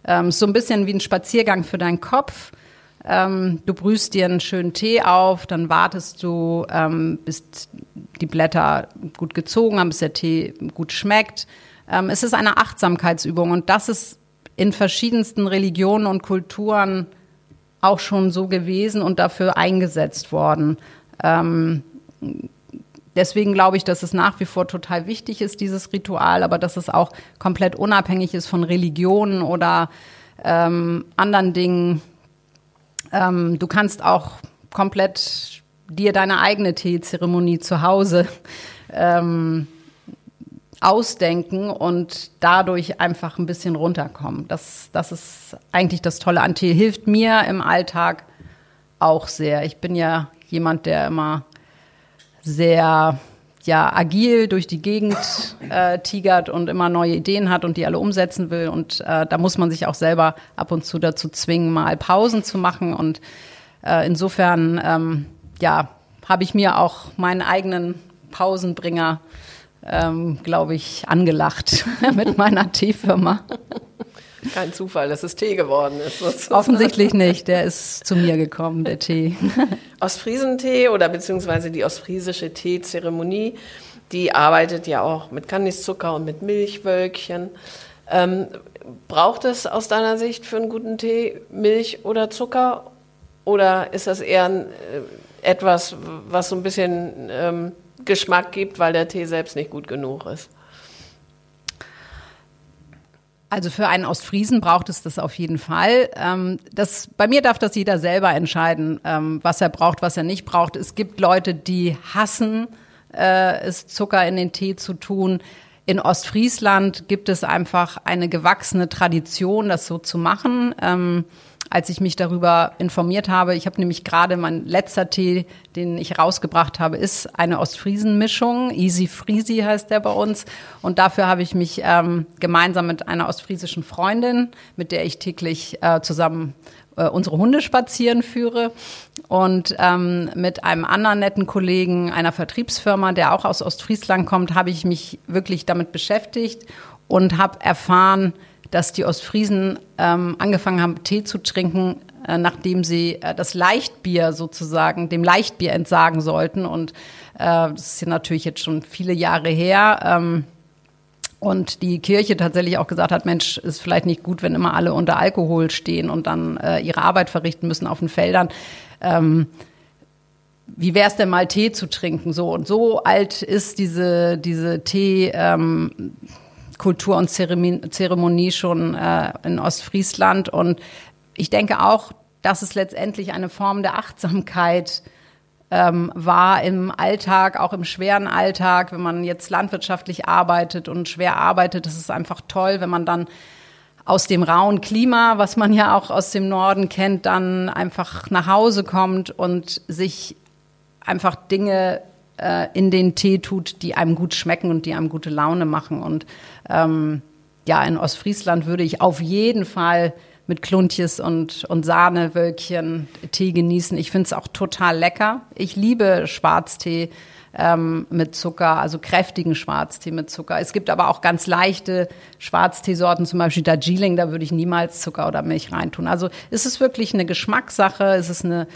ähm, so ein bisschen wie ein Spaziergang für deinen Kopf. Ähm, du brühst dir einen schönen Tee auf, dann wartest du, ähm, bis die Blätter gut gezogen haben, bis der Tee gut schmeckt. Ähm, es ist eine Achtsamkeitsübung und das ist in verschiedensten Religionen und Kulturen auch schon so gewesen und dafür eingesetzt worden. Deswegen glaube ich, dass es nach wie vor total wichtig ist, dieses Ritual, aber dass es auch komplett unabhängig ist von Religionen oder ähm, anderen Dingen. Ähm, du kannst auch komplett dir deine eigene Teezeremonie zu Hause ähm, ausdenken und dadurch einfach ein bisschen runterkommen. Das, das ist eigentlich das Tolle an Tee. Hilft mir im Alltag auch sehr. Ich bin ja jemand, der immer sehr ja, agil durch die Gegend äh, tigert und immer neue Ideen hat und die alle umsetzen will. Und äh, da muss man sich auch selber ab und zu dazu zwingen, mal Pausen zu machen. Und äh, insofern, ähm, ja, habe ich mir auch meinen eigenen Pausenbringer, ähm, glaube ich, angelacht mit meiner Teefirma. Kein Zufall, dass es Tee geworden ist. Sozusagen. Offensichtlich nicht. Der ist zu mir gekommen, der Tee. Ostfriesentee oder beziehungsweise die ostfriesische Teezeremonie, die arbeitet ja auch mit Kandiszucker und mit Milchwölkchen. Ähm, braucht es aus deiner Sicht für einen guten Tee Milch oder Zucker? Oder ist das eher ein, äh, etwas, was so ein bisschen ähm, Geschmack gibt, weil der Tee selbst nicht gut genug ist? Also für einen Ostfriesen braucht es das auf jeden Fall. Ähm, das, bei mir darf das jeder selber entscheiden, ähm, was er braucht, was er nicht braucht. Es gibt Leute, die hassen äh, es, Zucker in den Tee zu tun. In Ostfriesland gibt es einfach eine gewachsene Tradition, das so zu machen. Als ich mich darüber informiert habe. Ich habe nämlich gerade mein letzter Tee, den ich rausgebracht habe, ist eine Ostfriesen-Mischung. Easy Friesi heißt der bei uns. Und dafür habe ich mich ähm, gemeinsam mit einer ostfriesischen Freundin, mit der ich täglich äh, zusammen äh, unsere Hunde spazieren führe und ähm, mit einem anderen netten Kollegen einer Vertriebsfirma, der auch aus Ostfriesland kommt, habe ich mich wirklich damit beschäftigt und habe erfahren, dass die Ostfriesen ähm, angefangen haben, Tee zu trinken, äh, nachdem sie äh, das Leichtbier sozusagen, dem Leichtbier entsagen sollten. Und äh, das ist ja natürlich jetzt schon viele Jahre her. Ähm, und die Kirche tatsächlich auch gesagt hat, Mensch, ist vielleicht nicht gut, wenn immer alle unter Alkohol stehen und dann äh, ihre Arbeit verrichten müssen auf den Feldern. Ähm, wie wäre es denn mal Tee zu trinken? So und so alt ist diese diese Tee ähm, Kultur und Zeremonie schon äh, in Ostfriesland. Und ich denke auch, dass es letztendlich eine Form der Achtsamkeit ähm, war im Alltag, auch im schweren Alltag, wenn man jetzt landwirtschaftlich arbeitet und schwer arbeitet. Das ist einfach toll, wenn man dann aus dem rauen Klima, was man ja auch aus dem Norden kennt, dann einfach nach Hause kommt und sich einfach Dinge äh, in den Tee tut, die einem gut schmecken und die einem gute Laune machen. Und ähm, ja, in Ostfriesland würde ich auf jeden Fall mit Kluntjes und, und Sahnewölkchen Tee genießen. Ich finde es auch total lecker. Ich liebe Schwarztee ähm, mit Zucker, also kräftigen Schwarztee mit Zucker. Es gibt aber auch ganz leichte Schwarzteesorten, zum Beispiel Darjeeling, da würde ich niemals Zucker oder Milch reintun. Also ist es wirklich eine Geschmackssache, ist es eine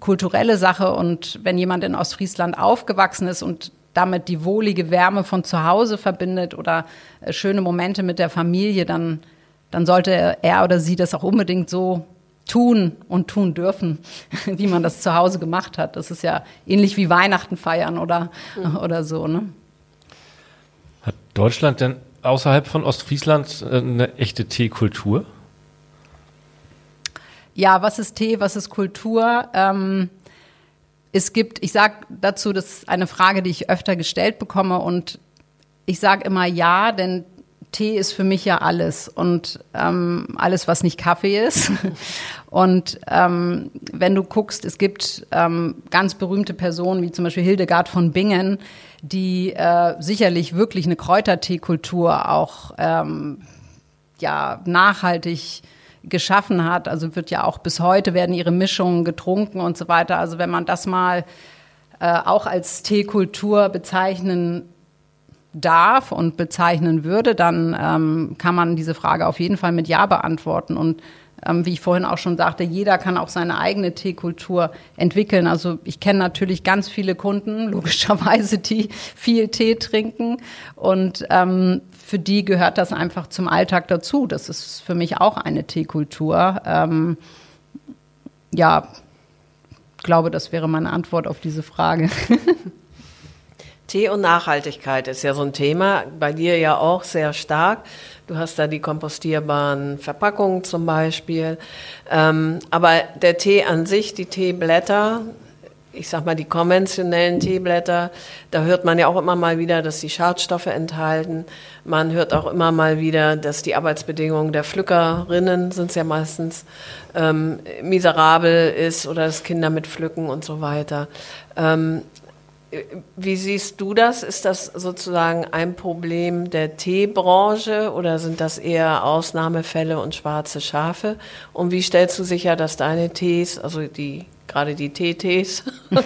kulturelle Sache und wenn jemand in Ostfriesland aufgewachsen ist und damit die wohlige Wärme von zu Hause verbindet oder äh, schöne Momente mit der Familie, dann, dann sollte er oder sie das auch unbedingt so tun und tun dürfen, wie man das zu Hause gemacht hat. Das ist ja ähnlich wie Weihnachten feiern oder, mhm. oder so. Ne? Hat Deutschland denn außerhalb von Ostfriesland äh, eine echte Teekultur? Ja, was ist Tee, was ist Kultur? Ähm, es gibt, ich sage dazu, das ist eine Frage, die ich öfter gestellt bekomme und ich sage immer ja, denn Tee ist für mich ja alles und ähm, alles, was nicht Kaffee ist. Und ähm, wenn du guckst, es gibt ähm, ganz berühmte Personen wie zum Beispiel Hildegard von Bingen, die äh, sicherlich wirklich eine Kräuterteekultur auch ähm, ja nachhaltig geschaffen hat. Also wird ja auch bis heute werden ihre Mischungen getrunken und so weiter. Also wenn man das mal äh, auch als Teekultur bezeichnen darf und bezeichnen würde, dann ähm, kann man diese Frage auf jeden Fall mit Ja beantworten. Und ähm, wie ich vorhin auch schon sagte, jeder kann auch seine eigene Teekultur entwickeln. Also ich kenne natürlich ganz viele Kunden, logischerweise, die viel Tee trinken. Und ähm, für die gehört das einfach zum Alltag dazu. Das ist für mich auch eine Teekultur. Ähm, ja, glaube, das wäre meine Antwort auf diese Frage. Tee und Nachhaltigkeit ist ja so ein Thema, bei dir ja auch sehr stark. Du hast da die kompostierbaren Verpackungen zum Beispiel. Ähm, aber der Tee an sich, die Teeblätter, ich sag mal die konventionellen Teeblätter, da hört man ja auch immer mal wieder, dass die Schadstoffe enthalten. Man hört auch immer mal wieder, dass die Arbeitsbedingungen der Pflückerinnen sind ja meistens ähm, miserabel ist oder dass Kinder mit pflücken und so weiter. Ähm, wie siehst du das? Ist das sozusagen ein Problem der Teebranche oder sind das eher Ausnahmefälle und schwarze Schafe? Und wie stellst du sicher, dass deine Tees, also die gerade die TTs,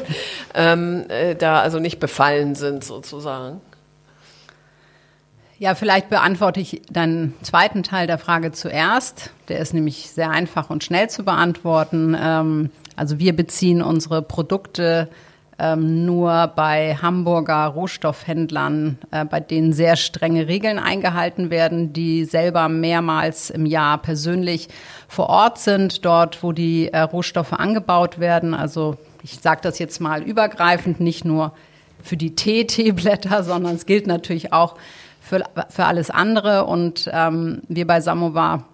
ähm, äh, da also nicht befallen sind sozusagen? Ja, vielleicht beantworte ich deinen zweiten Teil der Frage zuerst. Der ist nämlich sehr einfach und schnell zu beantworten. Ähm, also wir beziehen unsere Produkte ähm, nur bei Hamburger Rohstoffhändlern, äh, bei denen sehr strenge Regeln eingehalten werden, die selber mehrmals im Jahr persönlich vor Ort sind, dort, wo die äh, Rohstoffe angebaut werden. Also ich sage das jetzt mal übergreifend, nicht nur für die Tee-Teeblätter, sondern es gilt natürlich auch für, für alles andere. Und ähm, wir bei Samovar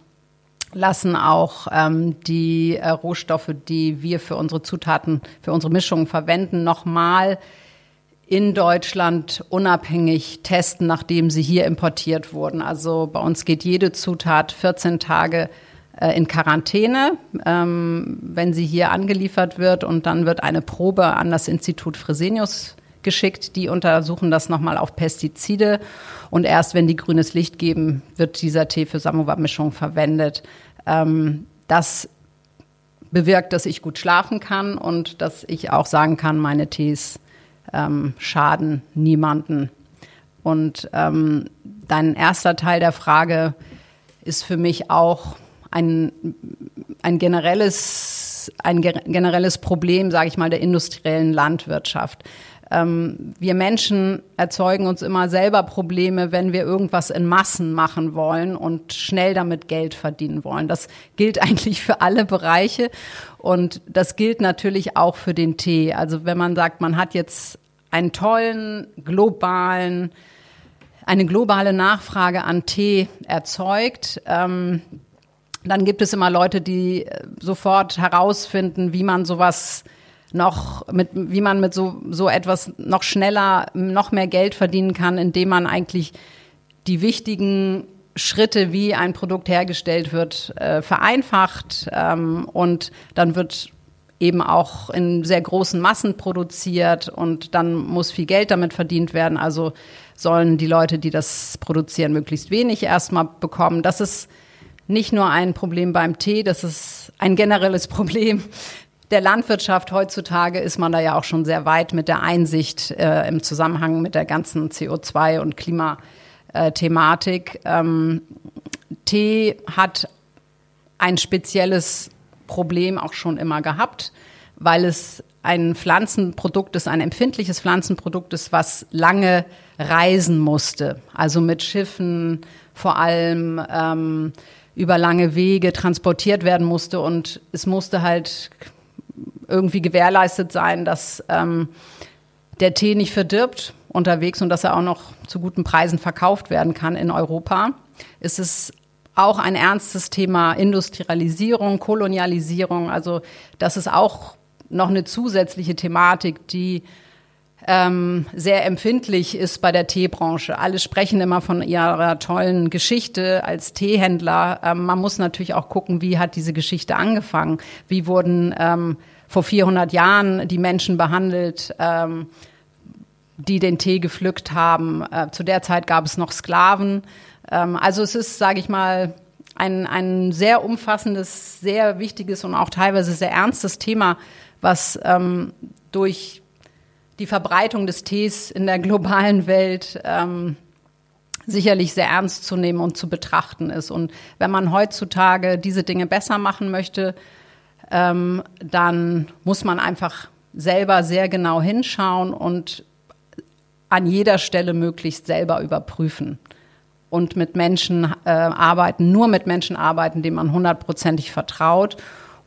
lassen auch ähm, die äh, Rohstoffe, die wir für unsere Zutaten, für unsere Mischungen verwenden, nochmal in Deutschland unabhängig testen, nachdem sie hier importiert wurden. Also bei uns geht jede Zutat 14 Tage äh, in Quarantäne, ähm, wenn sie hier angeliefert wird und dann wird eine Probe an das Institut Fresenius geschickt. Die untersuchen das nochmal auf Pestizide und erst wenn die grünes Licht geben, wird dieser Tee für Samovar-Mischung verwendet. Ähm, das bewirkt, dass ich gut schlafen kann und dass ich auch sagen kann, meine Tees ähm, schaden niemanden. Und ähm, dein erster Teil der Frage ist für mich auch ein, ein generelles, ein generelles Problem, sage ich mal, der industriellen Landwirtschaft. Ähm, wir Menschen erzeugen uns immer selber Probleme, wenn wir irgendwas in Massen machen wollen und schnell damit Geld verdienen wollen. Das gilt eigentlich für alle Bereiche und das gilt natürlich auch für den Tee. Also wenn man sagt, man hat jetzt einen tollen globalen eine globale Nachfrage an Tee erzeugt, ähm, dann gibt es immer Leute, die sofort herausfinden, wie man sowas noch mit, wie man mit so, so etwas noch schneller, noch mehr Geld verdienen kann, indem man eigentlich die wichtigen Schritte, wie ein Produkt hergestellt wird, äh, vereinfacht ähm, und dann wird eben auch in sehr großen Massen produziert und dann muss viel Geld damit verdient werden. Also sollen die Leute, die das produzieren, möglichst wenig erstmal bekommen. Das ist nicht nur ein Problem beim Tee, das ist ein generelles Problem der Landwirtschaft. Heutzutage ist man da ja auch schon sehr weit mit der Einsicht äh, im Zusammenhang mit der ganzen CO2- und Klimathematik. Ähm, Tee hat ein spezielles Problem auch schon immer gehabt, weil es ein Pflanzenprodukt ist, ein empfindliches Pflanzenprodukt ist, was lange reisen musste. Also mit Schiffen vor allem ähm, über lange Wege transportiert werden musste und es musste halt irgendwie gewährleistet sein, dass ähm, der Tee nicht verdirbt unterwegs und dass er auch noch zu guten Preisen verkauft werden kann in Europa. Es ist auch ein ernstes Thema Industrialisierung, Kolonialisierung. Also das ist auch noch eine zusätzliche Thematik, die ähm, sehr empfindlich ist bei der Teebranche. Alle sprechen immer von ihrer tollen Geschichte als Teehändler. Ähm, man muss natürlich auch gucken, wie hat diese Geschichte angefangen? Wie wurden ähm, vor 400 Jahren die Menschen behandelt, ähm, die den Tee gepflückt haben? Äh, zu der Zeit gab es noch Sklaven. Ähm, also es ist, sage ich mal, ein, ein sehr umfassendes, sehr wichtiges und auch teilweise sehr ernstes Thema, was ähm, durch die Verbreitung des Tees in der globalen Welt ähm, sicherlich sehr ernst zu nehmen und zu betrachten ist. Und wenn man heutzutage diese Dinge besser machen möchte, ähm, dann muss man einfach selber sehr genau hinschauen und an jeder Stelle möglichst selber überprüfen und mit Menschen äh, arbeiten, nur mit Menschen arbeiten, denen man hundertprozentig vertraut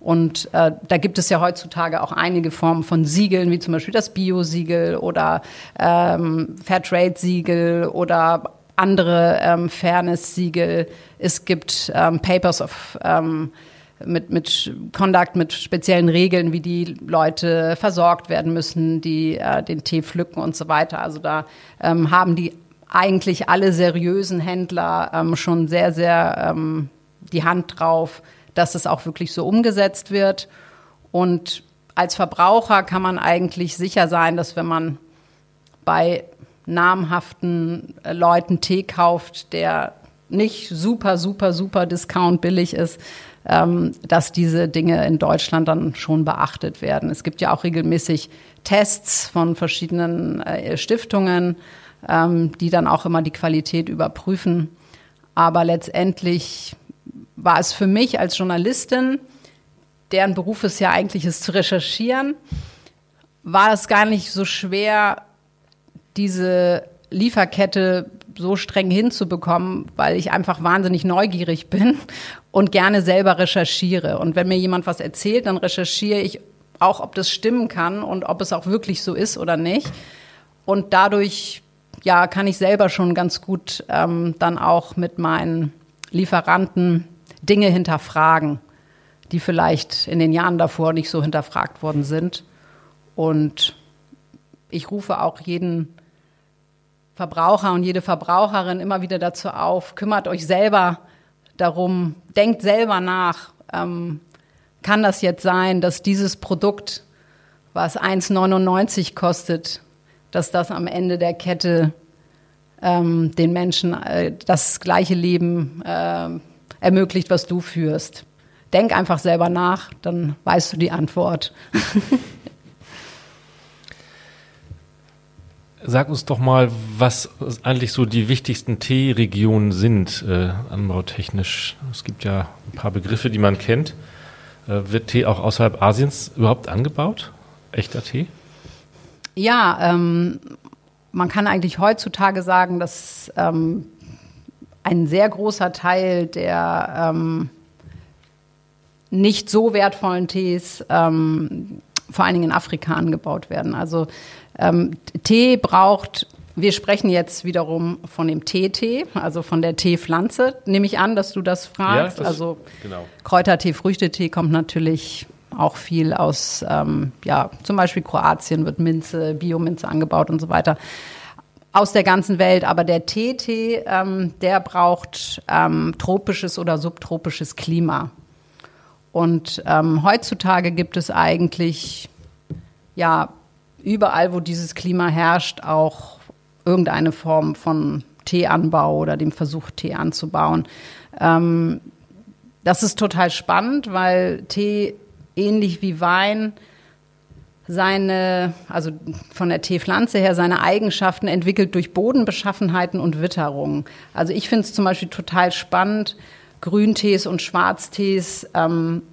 und äh, da gibt es ja heutzutage auch einige Formen von Siegeln, wie zum Beispiel das Bio-Siegel oder ähm, Fairtrade-Siegel oder andere ähm, Fairness-Siegel. Es gibt ähm, Papers of ähm, mit, mit Conduct, mit speziellen Regeln, wie die Leute versorgt werden müssen, die äh, den Tee pflücken und so weiter. Also da ähm, haben die eigentlich alle seriösen Händler ähm, schon sehr, sehr ähm, die Hand drauf, dass es auch wirklich so umgesetzt wird. Und als Verbraucher kann man eigentlich sicher sein, dass wenn man bei namhaften äh, Leuten Tee kauft, der nicht super, super, super Discount billig ist, ähm, dass diese Dinge in Deutschland dann schon beachtet werden. Es gibt ja auch regelmäßig Tests von verschiedenen äh, Stiftungen, ähm, die dann auch immer die Qualität überprüfen. Aber letztendlich war es für mich als Journalistin, deren Beruf es ja eigentlich ist zu recherchieren, war es gar nicht so schwer, diese Lieferkette so streng hinzubekommen, weil ich einfach wahnsinnig neugierig bin und gerne selber recherchiere. Und wenn mir jemand was erzählt, dann recherchiere ich auch, ob das stimmen kann und ob es auch wirklich so ist oder nicht. Und dadurch, ja, kann ich selber schon ganz gut ähm, dann auch mit meinen Lieferanten Dinge hinterfragen, die vielleicht in den Jahren davor nicht so hinterfragt worden sind. Und ich rufe auch jeden Verbraucher und jede Verbraucherin immer wieder dazu auf, kümmert euch selber darum, denkt selber nach. Ähm, kann das jetzt sein, dass dieses Produkt, was 1,99 kostet, dass das am Ende der Kette ähm, den Menschen äh, das gleiche Leben äh, ermöglicht, was du führst. Denk einfach selber nach, dann weißt du die Antwort. Sag uns doch mal, was eigentlich so die wichtigsten Teeregionen sind, äh, anbautechnisch. Es gibt ja ein paar Begriffe, die man kennt. Äh, wird Tee auch außerhalb Asiens überhaupt angebaut? Echter Tee? Ja, ähm, man kann eigentlich heutzutage sagen, dass ähm, ein sehr großer Teil der ähm, nicht so wertvollen Tees ähm, vor allen Dingen in Afrika angebaut werden. Also ähm, Tee braucht, wir sprechen jetzt wiederum von dem Teetee, also von der Teepflanze. Nehme ich an, dass du das fragst. Ja, das, also genau. Kräutertee, Früchtetee kommt natürlich auch viel aus, ähm, ja, zum Beispiel Kroatien wird Minze, Biominze angebaut und so weiter. Aus der ganzen Welt, aber der Teetee, ähm, der braucht ähm, tropisches oder subtropisches Klima. Und ähm, heutzutage gibt es eigentlich ja überall, wo dieses Klima herrscht, auch irgendeine Form von Teeanbau oder dem Versuch, Tee anzubauen. Ähm, das ist total spannend, weil Tee ähnlich wie Wein seine, also von der Teepflanze her, seine Eigenschaften entwickelt durch Bodenbeschaffenheiten und Witterung. Also ich finde es zum Beispiel total spannend, Grüntees und Schwarztees ähm,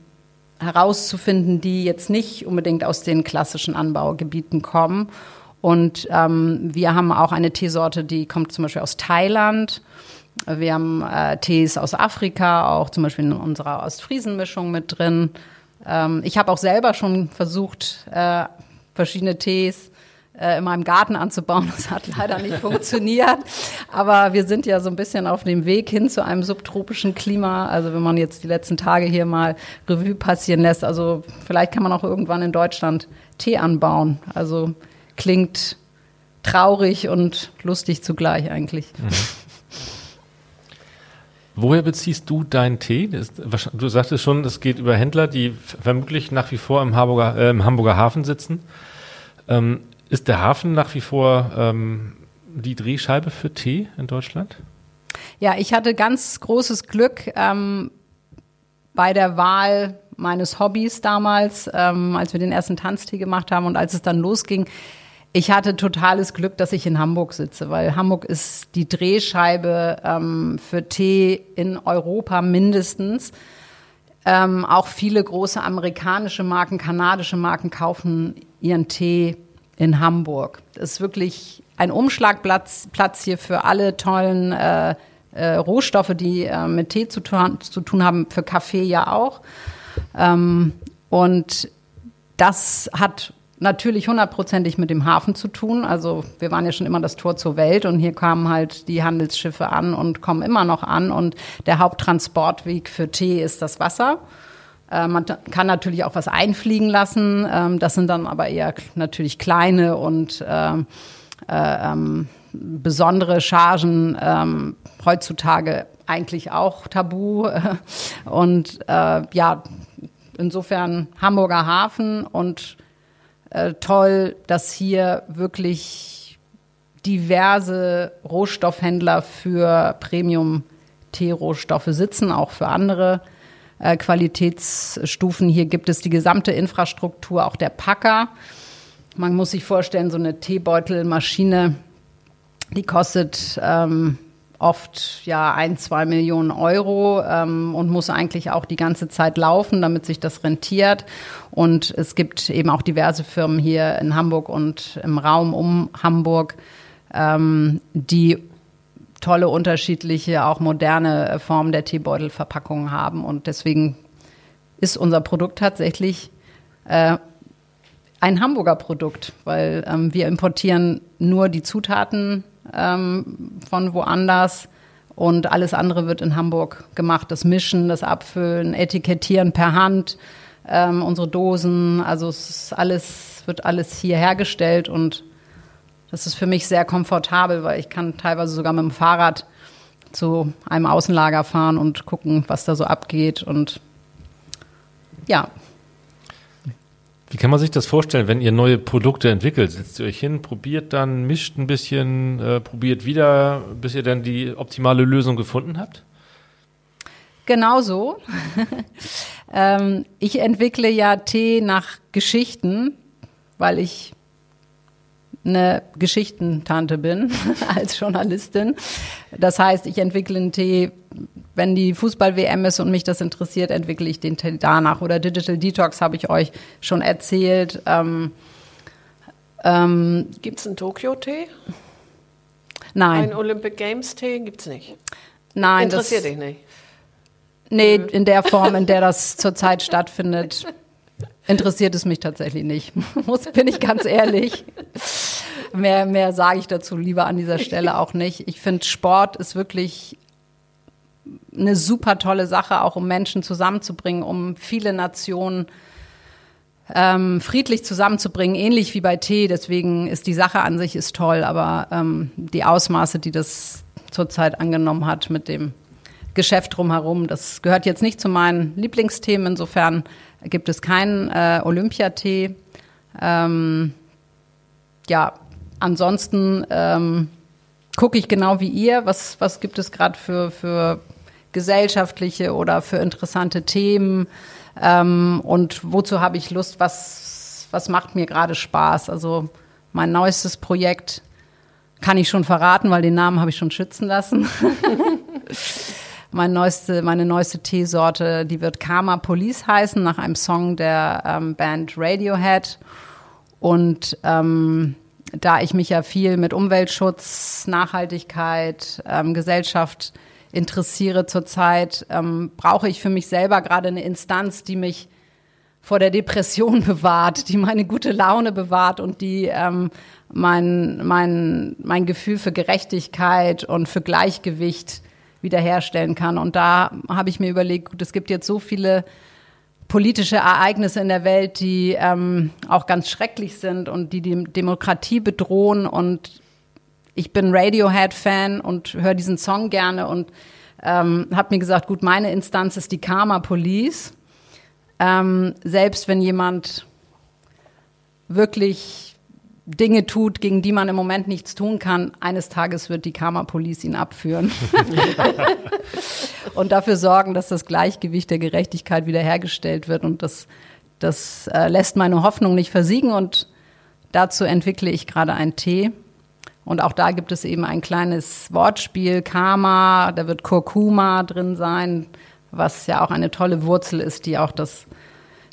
herauszufinden, die jetzt nicht unbedingt aus den klassischen Anbaugebieten kommen. Und ähm, wir haben auch eine Teesorte, die kommt zum Beispiel aus Thailand. Wir haben äh, Tees aus Afrika, auch zum Beispiel in unserer Ostfriesenmischung mit drin. Ähm, ich habe auch selber schon versucht, äh, verschiedene Tees äh, in meinem Garten anzubauen. Das hat leider nicht funktioniert. Aber wir sind ja so ein bisschen auf dem Weg hin zu einem subtropischen Klima. Also wenn man jetzt die letzten Tage hier mal Revue passieren lässt, also vielleicht kann man auch irgendwann in Deutschland Tee anbauen. Also klingt traurig und lustig zugleich eigentlich. Mhm. Woher beziehst du deinen Tee? Du sagtest schon, es geht über Händler, die vermutlich nach wie vor im Hamburger, äh, im Hamburger Hafen sitzen. Ähm, ist der Hafen nach wie vor ähm, die Drehscheibe für Tee in Deutschland? Ja, ich hatte ganz großes Glück ähm, bei der Wahl meines Hobbys damals, ähm, als wir den ersten Tanztee gemacht haben und als es dann losging. Ich hatte totales Glück, dass ich in Hamburg sitze, weil Hamburg ist die Drehscheibe ähm, für Tee in Europa mindestens. Ähm, auch viele große amerikanische Marken, kanadische Marken kaufen ihren Tee in Hamburg. Das ist wirklich ein Umschlagplatz Platz hier für alle tollen äh, äh, Rohstoffe, die äh, mit Tee zu tun, zu tun, haben, für Kaffee ja auch. Ähm, und das hat natürlich hundertprozentig mit dem Hafen zu tun. Also wir waren ja schon immer das Tor zur Welt und hier kamen halt die Handelsschiffe an und kommen immer noch an. Und der Haupttransportweg für Tee ist das Wasser. Äh, man kann natürlich auch was einfliegen lassen. Ähm, das sind dann aber eher natürlich kleine und ähm, äh, ähm, besondere Chargen. Ähm, heutzutage eigentlich auch tabu. Und äh, ja, insofern Hamburger Hafen und äh, toll, dass hier wirklich diverse Rohstoffhändler für Premium-Teerohstoffe sitzen, auch für andere äh, Qualitätsstufen. Hier gibt es die gesamte Infrastruktur, auch der Packer. Man muss sich vorstellen, so eine Teebeutelmaschine, die kostet ähm, oft ja ein, zwei Millionen Euro ähm, und muss eigentlich auch die ganze Zeit laufen, damit sich das rentiert. Und es gibt eben auch diverse Firmen hier in Hamburg und im Raum um Hamburg, ähm, die tolle unterschiedliche, auch moderne Formen der Teebeutelverpackungen haben. Und deswegen ist unser Produkt tatsächlich äh, ein Hamburger Produkt, weil ähm, wir importieren nur die Zutaten ähm, von woanders. Und alles andere wird in Hamburg gemacht. Das Mischen, das Abfüllen, Etikettieren per Hand, ähm, unsere Dosen, also es alles, wird alles hier hergestellt. Und das ist für mich sehr komfortabel, weil ich kann teilweise sogar mit dem Fahrrad zu einem Außenlager fahren und gucken, was da so abgeht. Und ja, wie kann man sich das vorstellen, wenn ihr neue Produkte entwickelt? Setzt ihr euch hin, probiert dann, mischt ein bisschen, äh, probiert wieder, bis ihr dann die optimale Lösung gefunden habt? Genau so. ähm, ich entwickle ja Tee nach Geschichten, weil ich eine Geschichtentante bin als Journalistin. Das heißt, ich entwickle einen Tee, wenn die Fußball-WM ist und mich das interessiert, entwickle ich den danach. Oder Digital Detox habe ich euch schon erzählt. Ähm, ähm, gibt es einen Tokio-Tee? Nein. Ein Olympic Games-Tee gibt es nicht? Nein. Interessiert das, dich nicht? Nee, in der Form, in der das zurzeit stattfindet, interessiert es mich tatsächlich nicht. Muss, bin ich ganz ehrlich. Mehr, mehr sage ich dazu lieber an dieser Stelle auch nicht. Ich finde, Sport ist wirklich eine super tolle Sache, auch um Menschen zusammenzubringen, um viele Nationen ähm, friedlich zusammenzubringen, ähnlich wie bei Tee. Deswegen ist die Sache an sich ist toll, aber ähm, die Ausmaße, die das zurzeit angenommen hat mit dem Geschäft drumherum, das gehört jetzt nicht zu meinen Lieblingsthemen. Insofern gibt es keinen äh, Olympiatee. Ähm, ja, ansonsten ähm, gucke ich genau wie ihr, was, was gibt es gerade für, für gesellschaftliche oder für interessante Themen ähm, und wozu habe ich Lust, was, was macht mir gerade Spaß. Also mein neuestes Projekt kann ich schon verraten, weil den Namen habe ich schon schützen lassen. meine neueste, meine neueste Teesorte, die wird Karma Police heißen, nach einem Song der ähm, Band Radiohead. Und ähm, da ich mich ja viel mit Umweltschutz, Nachhaltigkeit, ähm, Gesellschaft interessiere zurzeit, ähm, brauche ich für mich selber gerade eine Instanz, die mich vor der Depression bewahrt, die meine gute Laune bewahrt und die ähm, mein, mein, mein Gefühl für Gerechtigkeit und für Gleichgewicht wiederherstellen kann. Und da habe ich mir überlegt, gut, es gibt jetzt so viele politische Ereignisse in der Welt, die ähm, auch ganz schrecklich sind und die die Demokratie bedrohen. Und ich bin Radiohead-Fan und höre diesen Song gerne und ähm, habe mir gesagt, gut, meine Instanz ist die Karma Police. Ähm, selbst wenn jemand wirklich Dinge tut, gegen die man im Moment nichts tun kann, eines Tages wird die Karma Police ihn abführen. und dafür sorgen, dass das Gleichgewicht der Gerechtigkeit wiederhergestellt wird. Und das, das äh, lässt meine Hoffnung nicht versiegen. Und dazu entwickle ich gerade einen Tee. Und auch da gibt es eben ein kleines Wortspiel, Karma, da wird Kurkuma drin sein, was ja auch eine tolle Wurzel ist, die auch das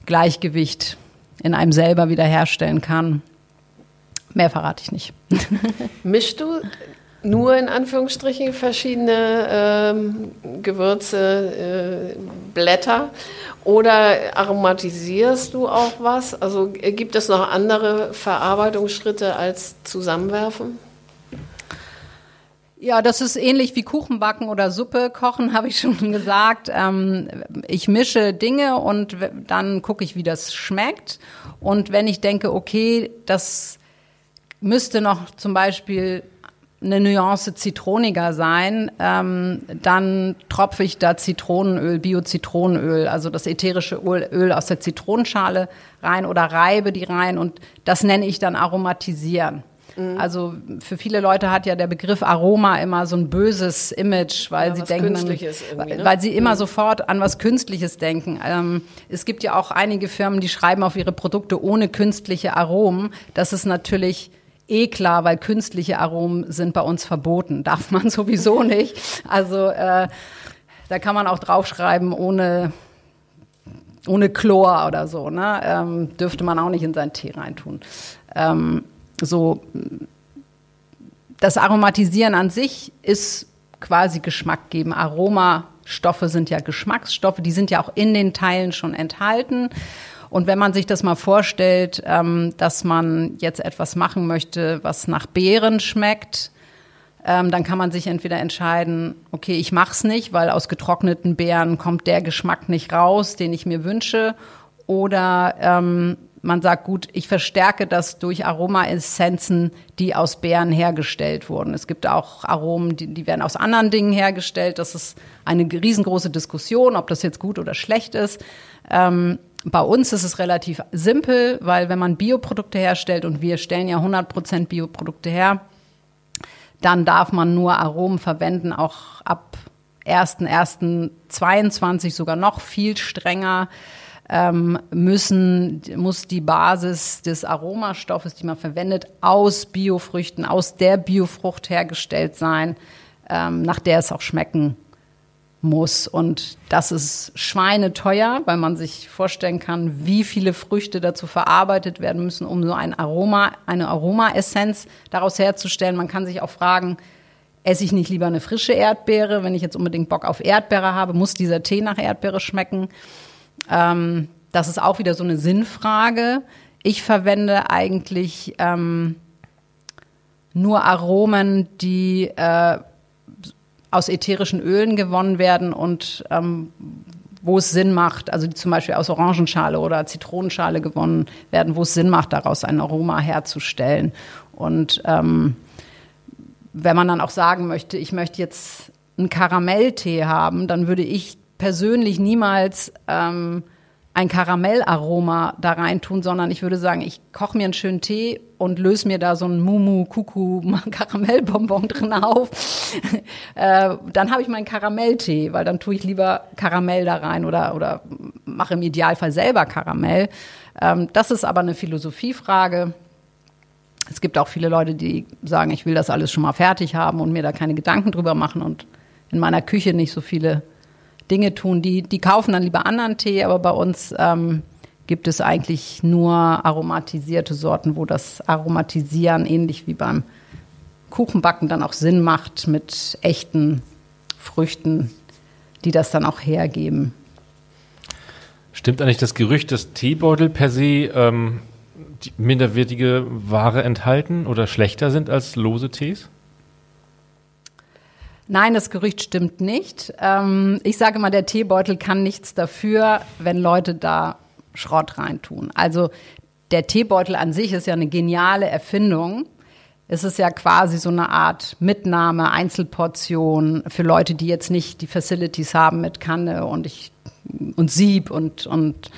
Gleichgewicht in einem selber wiederherstellen kann. Mehr verrate ich nicht. Mischst du nur in Anführungsstrichen verschiedene ähm, Gewürze, äh, Blätter oder aromatisierst du auch was? Also äh, gibt es noch andere Verarbeitungsschritte als Zusammenwerfen? Ja, das ist ähnlich wie Kuchenbacken oder Suppe kochen, habe ich schon gesagt. Ähm, ich mische Dinge und dann gucke ich, wie das schmeckt. Und wenn ich denke, okay, das müsste noch zum Beispiel eine Nuance zitroniger sein, ähm, dann tropfe ich da Zitronenöl, Bio-Zitronenöl, also das ätherische Öl aus der Zitronenschale rein oder reibe die rein und das nenne ich dann aromatisieren. Mhm. Also für viele Leute hat ja der Begriff Aroma immer so ein böses Image, weil ja, sie denken, ne? weil sie immer mhm. sofort an was Künstliches denken. Ähm, es gibt ja auch einige Firmen, die schreiben auf ihre Produkte ohne künstliche Aromen. Das ist natürlich eh klar, weil künstliche Aromen sind bei uns verboten. Darf man sowieso nicht. Also äh, da kann man auch draufschreiben, ohne, ohne Chlor oder so. Ne? Ähm, dürfte man auch nicht in seinen Tee reintun. Ähm, so, das Aromatisieren an sich ist quasi Geschmack geben. Aromastoffe sind ja Geschmacksstoffe, die sind ja auch in den Teilen schon enthalten. Und wenn man sich das mal vorstellt, ähm, dass man jetzt etwas machen möchte, was nach Beeren schmeckt, ähm, dann kann man sich entweder entscheiden, okay, ich mach's nicht, weil aus getrockneten Beeren kommt der Geschmack nicht raus, den ich mir wünsche, oder ähm, man sagt, gut, ich verstärke das durch Aromaessenzen, die aus Beeren hergestellt wurden. Es gibt auch Aromen, die, die werden aus anderen Dingen hergestellt. Das ist eine riesengroße Diskussion, ob das jetzt gut oder schlecht ist. Ähm, bei uns ist es relativ simpel, weil wenn man Bioprodukte herstellt und wir stellen ja 100% Bioprodukte her, dann darf man nur Aromen verwenden, auch ab 1.1.22 sogar noch viel strenger ähm, müssen, muss die Basis des Aromastoffes, die man verwendet, aus Biofrüchten, aus der Biofrucht hergestellt sein, ähm, nach der es auch schmecken muss. Und das ist schweineteuer, weil man sich vorstellen kann, wie viele Früchte dazu verarbeitet werden müssen, um so ein Aroma, eine Aromaessenz daraus herzustellen. Man kann sich auch fragen, esse ich nicht lieber eine frische Erdbeere? Wenn ich jetzt unbedingt Bock auf Erdbeere habe, muss dieser Tee nach Erdbeere schmecken? Ähm, das ist auch wieder so eine Sinnfrage. Ich verwende eigentlich ähm, nur Aromen, die äh, aus ätherischen Ölen gewonnen werden und ähm, wo es Sinn macht, also die zum Beispiel aus Orangenschale oder Zitronenschale gewonnen werden, wo es Sinn macht, daraus ein Aroma herzustellen. Und ähm, wenn man dann auch sagen möchte, ich möchte jetzt einen Karamelltee haben, dann würde ich persönlich niemals ähm, ein Karamellaroma da rein tun, sondern ich würde sagen, ich koche mir einen schönen Tee und löse mir da so ein Mumu Kuku Karamellbonbon drin auf. äh, dann habe ich meinen Karamelltee, weil dann tue ich lieber Karamell da rein oder, oder mache im Idealfall selber Karamell. Ähm, das ist aber eine Philosophiefrage. Es gibt auch viele Leute, die sagen, ich will das alles schon mal fertig haben und mir da keine Gedanken drüber machen und in meiner Küche nicht so viele Dinge tun. Die, die kaufen dann lieber anderen Tee, aber bei uns ähm, gibt es eigentlich nur aromatisierte Sorten, wo das Aromatisieren ähnlich wie beim Kuchenbacken dann auch Sinn macht mit echten Früchten, die das dann auch hergeben. Stimmt eigentlich das Gerücht, dass Teebeutel per se ähm, minderwertige Ware enthalten oder schlechter sind als lose Tees? Nein, das Gerücht stimmt nicht. Ähm, ich sage mal, der Teebeutel kann nichts dafür, wenn Leute da Schrott reintun. Also der Teebeutel an sich ist ja eine geniale Erfindung. Es ist ja quasi so eine Art Mitnahme, Einzelportion für Leute, die jetzt nicht die Facilities haben mit Kanne und ich und Sieb und und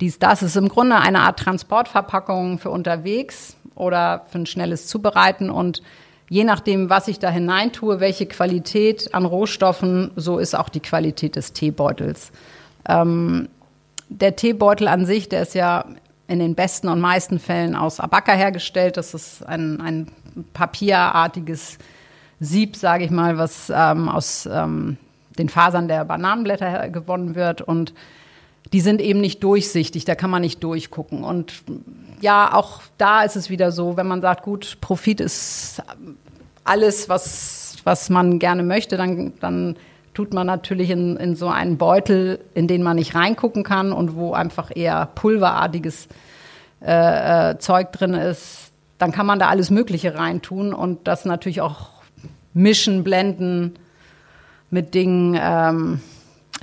dies das Es ist im Grunde eine Art Transportverpackung für unterwegs oder für ein schnelles Zubereiten und je nachdem, was ich da hineintue, welche Qualität an Rohstoffen, so ist auch die Qualität des Teebeutels. Ähm, der Teebeutel an sich, der ist ja in den besten und meisten Fällen aus Abaca hergestellt. Das ist ein, ein papierartiges Sieb, sage ich mal, was ähm, aus ähm, den Fasern der Bananenblätter gewonnen wird. Und die sind eben nicht durchsichtig, da kann man nicht durchgucken. Und ja, auch da ist es wieder so, wenn man sagt, gut, Profit ist alles, was, was man gerne möchte, dann, dann tut man natürlich in, in so einen Beutel, in den man nicht reingucken kann und wo einfach eher pulverartiges äh, äh, Zeug drin ist, dann kann man da alles Mögliche reintun und das natürlich auch mischen, blenden mit Dingen, ähm,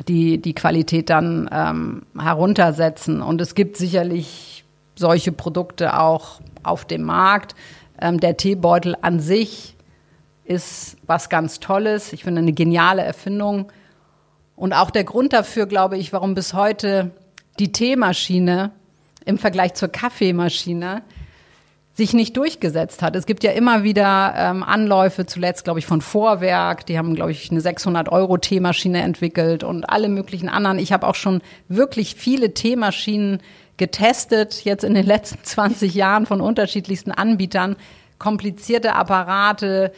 die die Qualität dann ähm, heruntersetzen. Und es gibt sicherlich solche Produkte auch auf dem Markt. Ähm, der Teebeutel an sich ist was ganz Tolles. Ich finde eine geniale Erfindung. Und auch der Grund dafür, glaube ich, warum bis heute die Teemaschine im Vergleich zur Kaffeemaschine sich nicht durchgesetzt hat. Es gibt ja immer wieder ähm, Anläufe, zuletzt glaube ich von Vorwerk, die haben glaube ich eine 600 Euro Teemaschine entwickelt und alle möglichen anderen. Ich habe auch schon wirklich viele Teemaschinen getestet, jetzt in den letzten 20 Jahren von unterschiedlichsten Anbietern, komplizierte Apparate,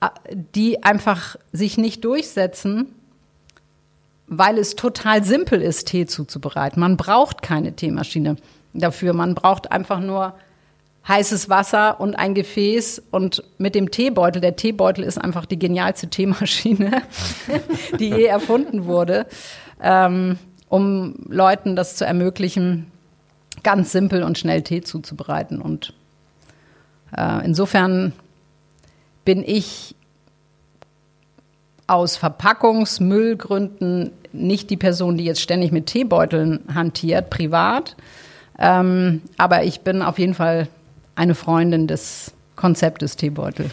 äh, die einfach sich nicht durchsetzen, weil es total simpel ist, Tee zuzubereiten. Man braucht keine Teemaschine dafür. Man braucht einfach nur heißes Wasser und ein Gefäß und mit dem Teebeutel. Der Teebeutel ist einfach die genialste Teemaschine, die je erfunden wurde, ähm, um Leuten das zu ermöglichen, ganz simpel und schnell Tee zuzubereiten. Und äh, insofern bin ich aus Verpackungsmüllgründen nicht die Person, die jetzt ständig mit Teebeuteln hantiert, privat. Ähm, aber ich bin auf jeden Fall eine Freundin des Konzeptes Teebeutel.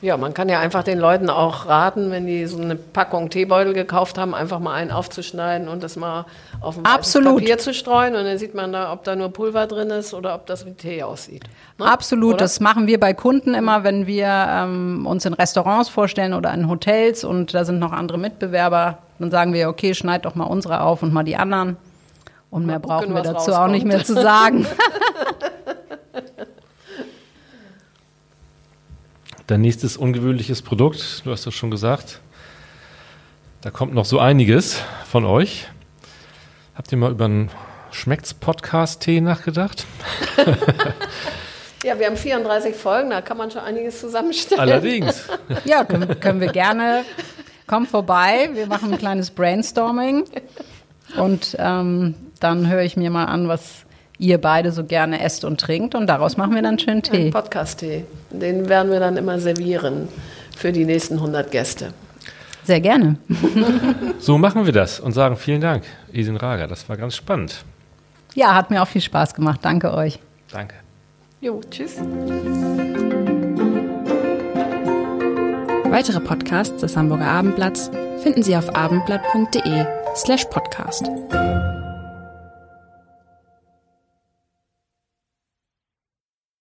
Ja, man kann ja einfach den Leuten auch raten, wenn die so eine Packung Teebeutel gekauft haben, einfach mal einen aufzuschneiden und das mal auf ein. Papier zu streuen und dann sieht man da, ob da nur Pulver drin ist oder ob das wie Tee aussieht. Ne? Absolut, oder? das machen wir bei Kunden immer, wenn wir ähm, uns in Restaurants vorstellen oder in Hotels und da sind noch andere Mitbewerber, dann sagen wir, okay, schneid doch mal unsere auf und mal die anderen. Und mehr gucken, brauchen wir dazu rauskommt. auch nicht mehr zu sagen. Dein nächstes ungewöhnliches Produkt, du hast das schon gesagt, da kommt noch so einiges von euch. Habt ihr mal über einen Schmeckt's-Podcast-Tee nachgedacht? ja, wir haben 34 Folgen, da kann man schon einiges zusammenstellen. Allerdings. ja, können, können wir gerne. Komm vorbei, wir machen ein kleines Brainstorming und ähm, dann höre ich mir mal an, was ihr beide so gerne esst und trinkt und daraus machen wir dann schön Tee. Podcast-Tee. Den werden wir dann immer servieren für die nächsten 100 Gäste. Sehr gerne. So machen wir das und sagen vielen Dank, Isin Rager. Das war ganz spannend. Ja, hat mir auch viel Spaß gemacht. Danke euch. Danke. Jo, tschüss. Weitere Podcasts des Hamburger Abendblatts finden Sie auf abendblatt.de slash podcast.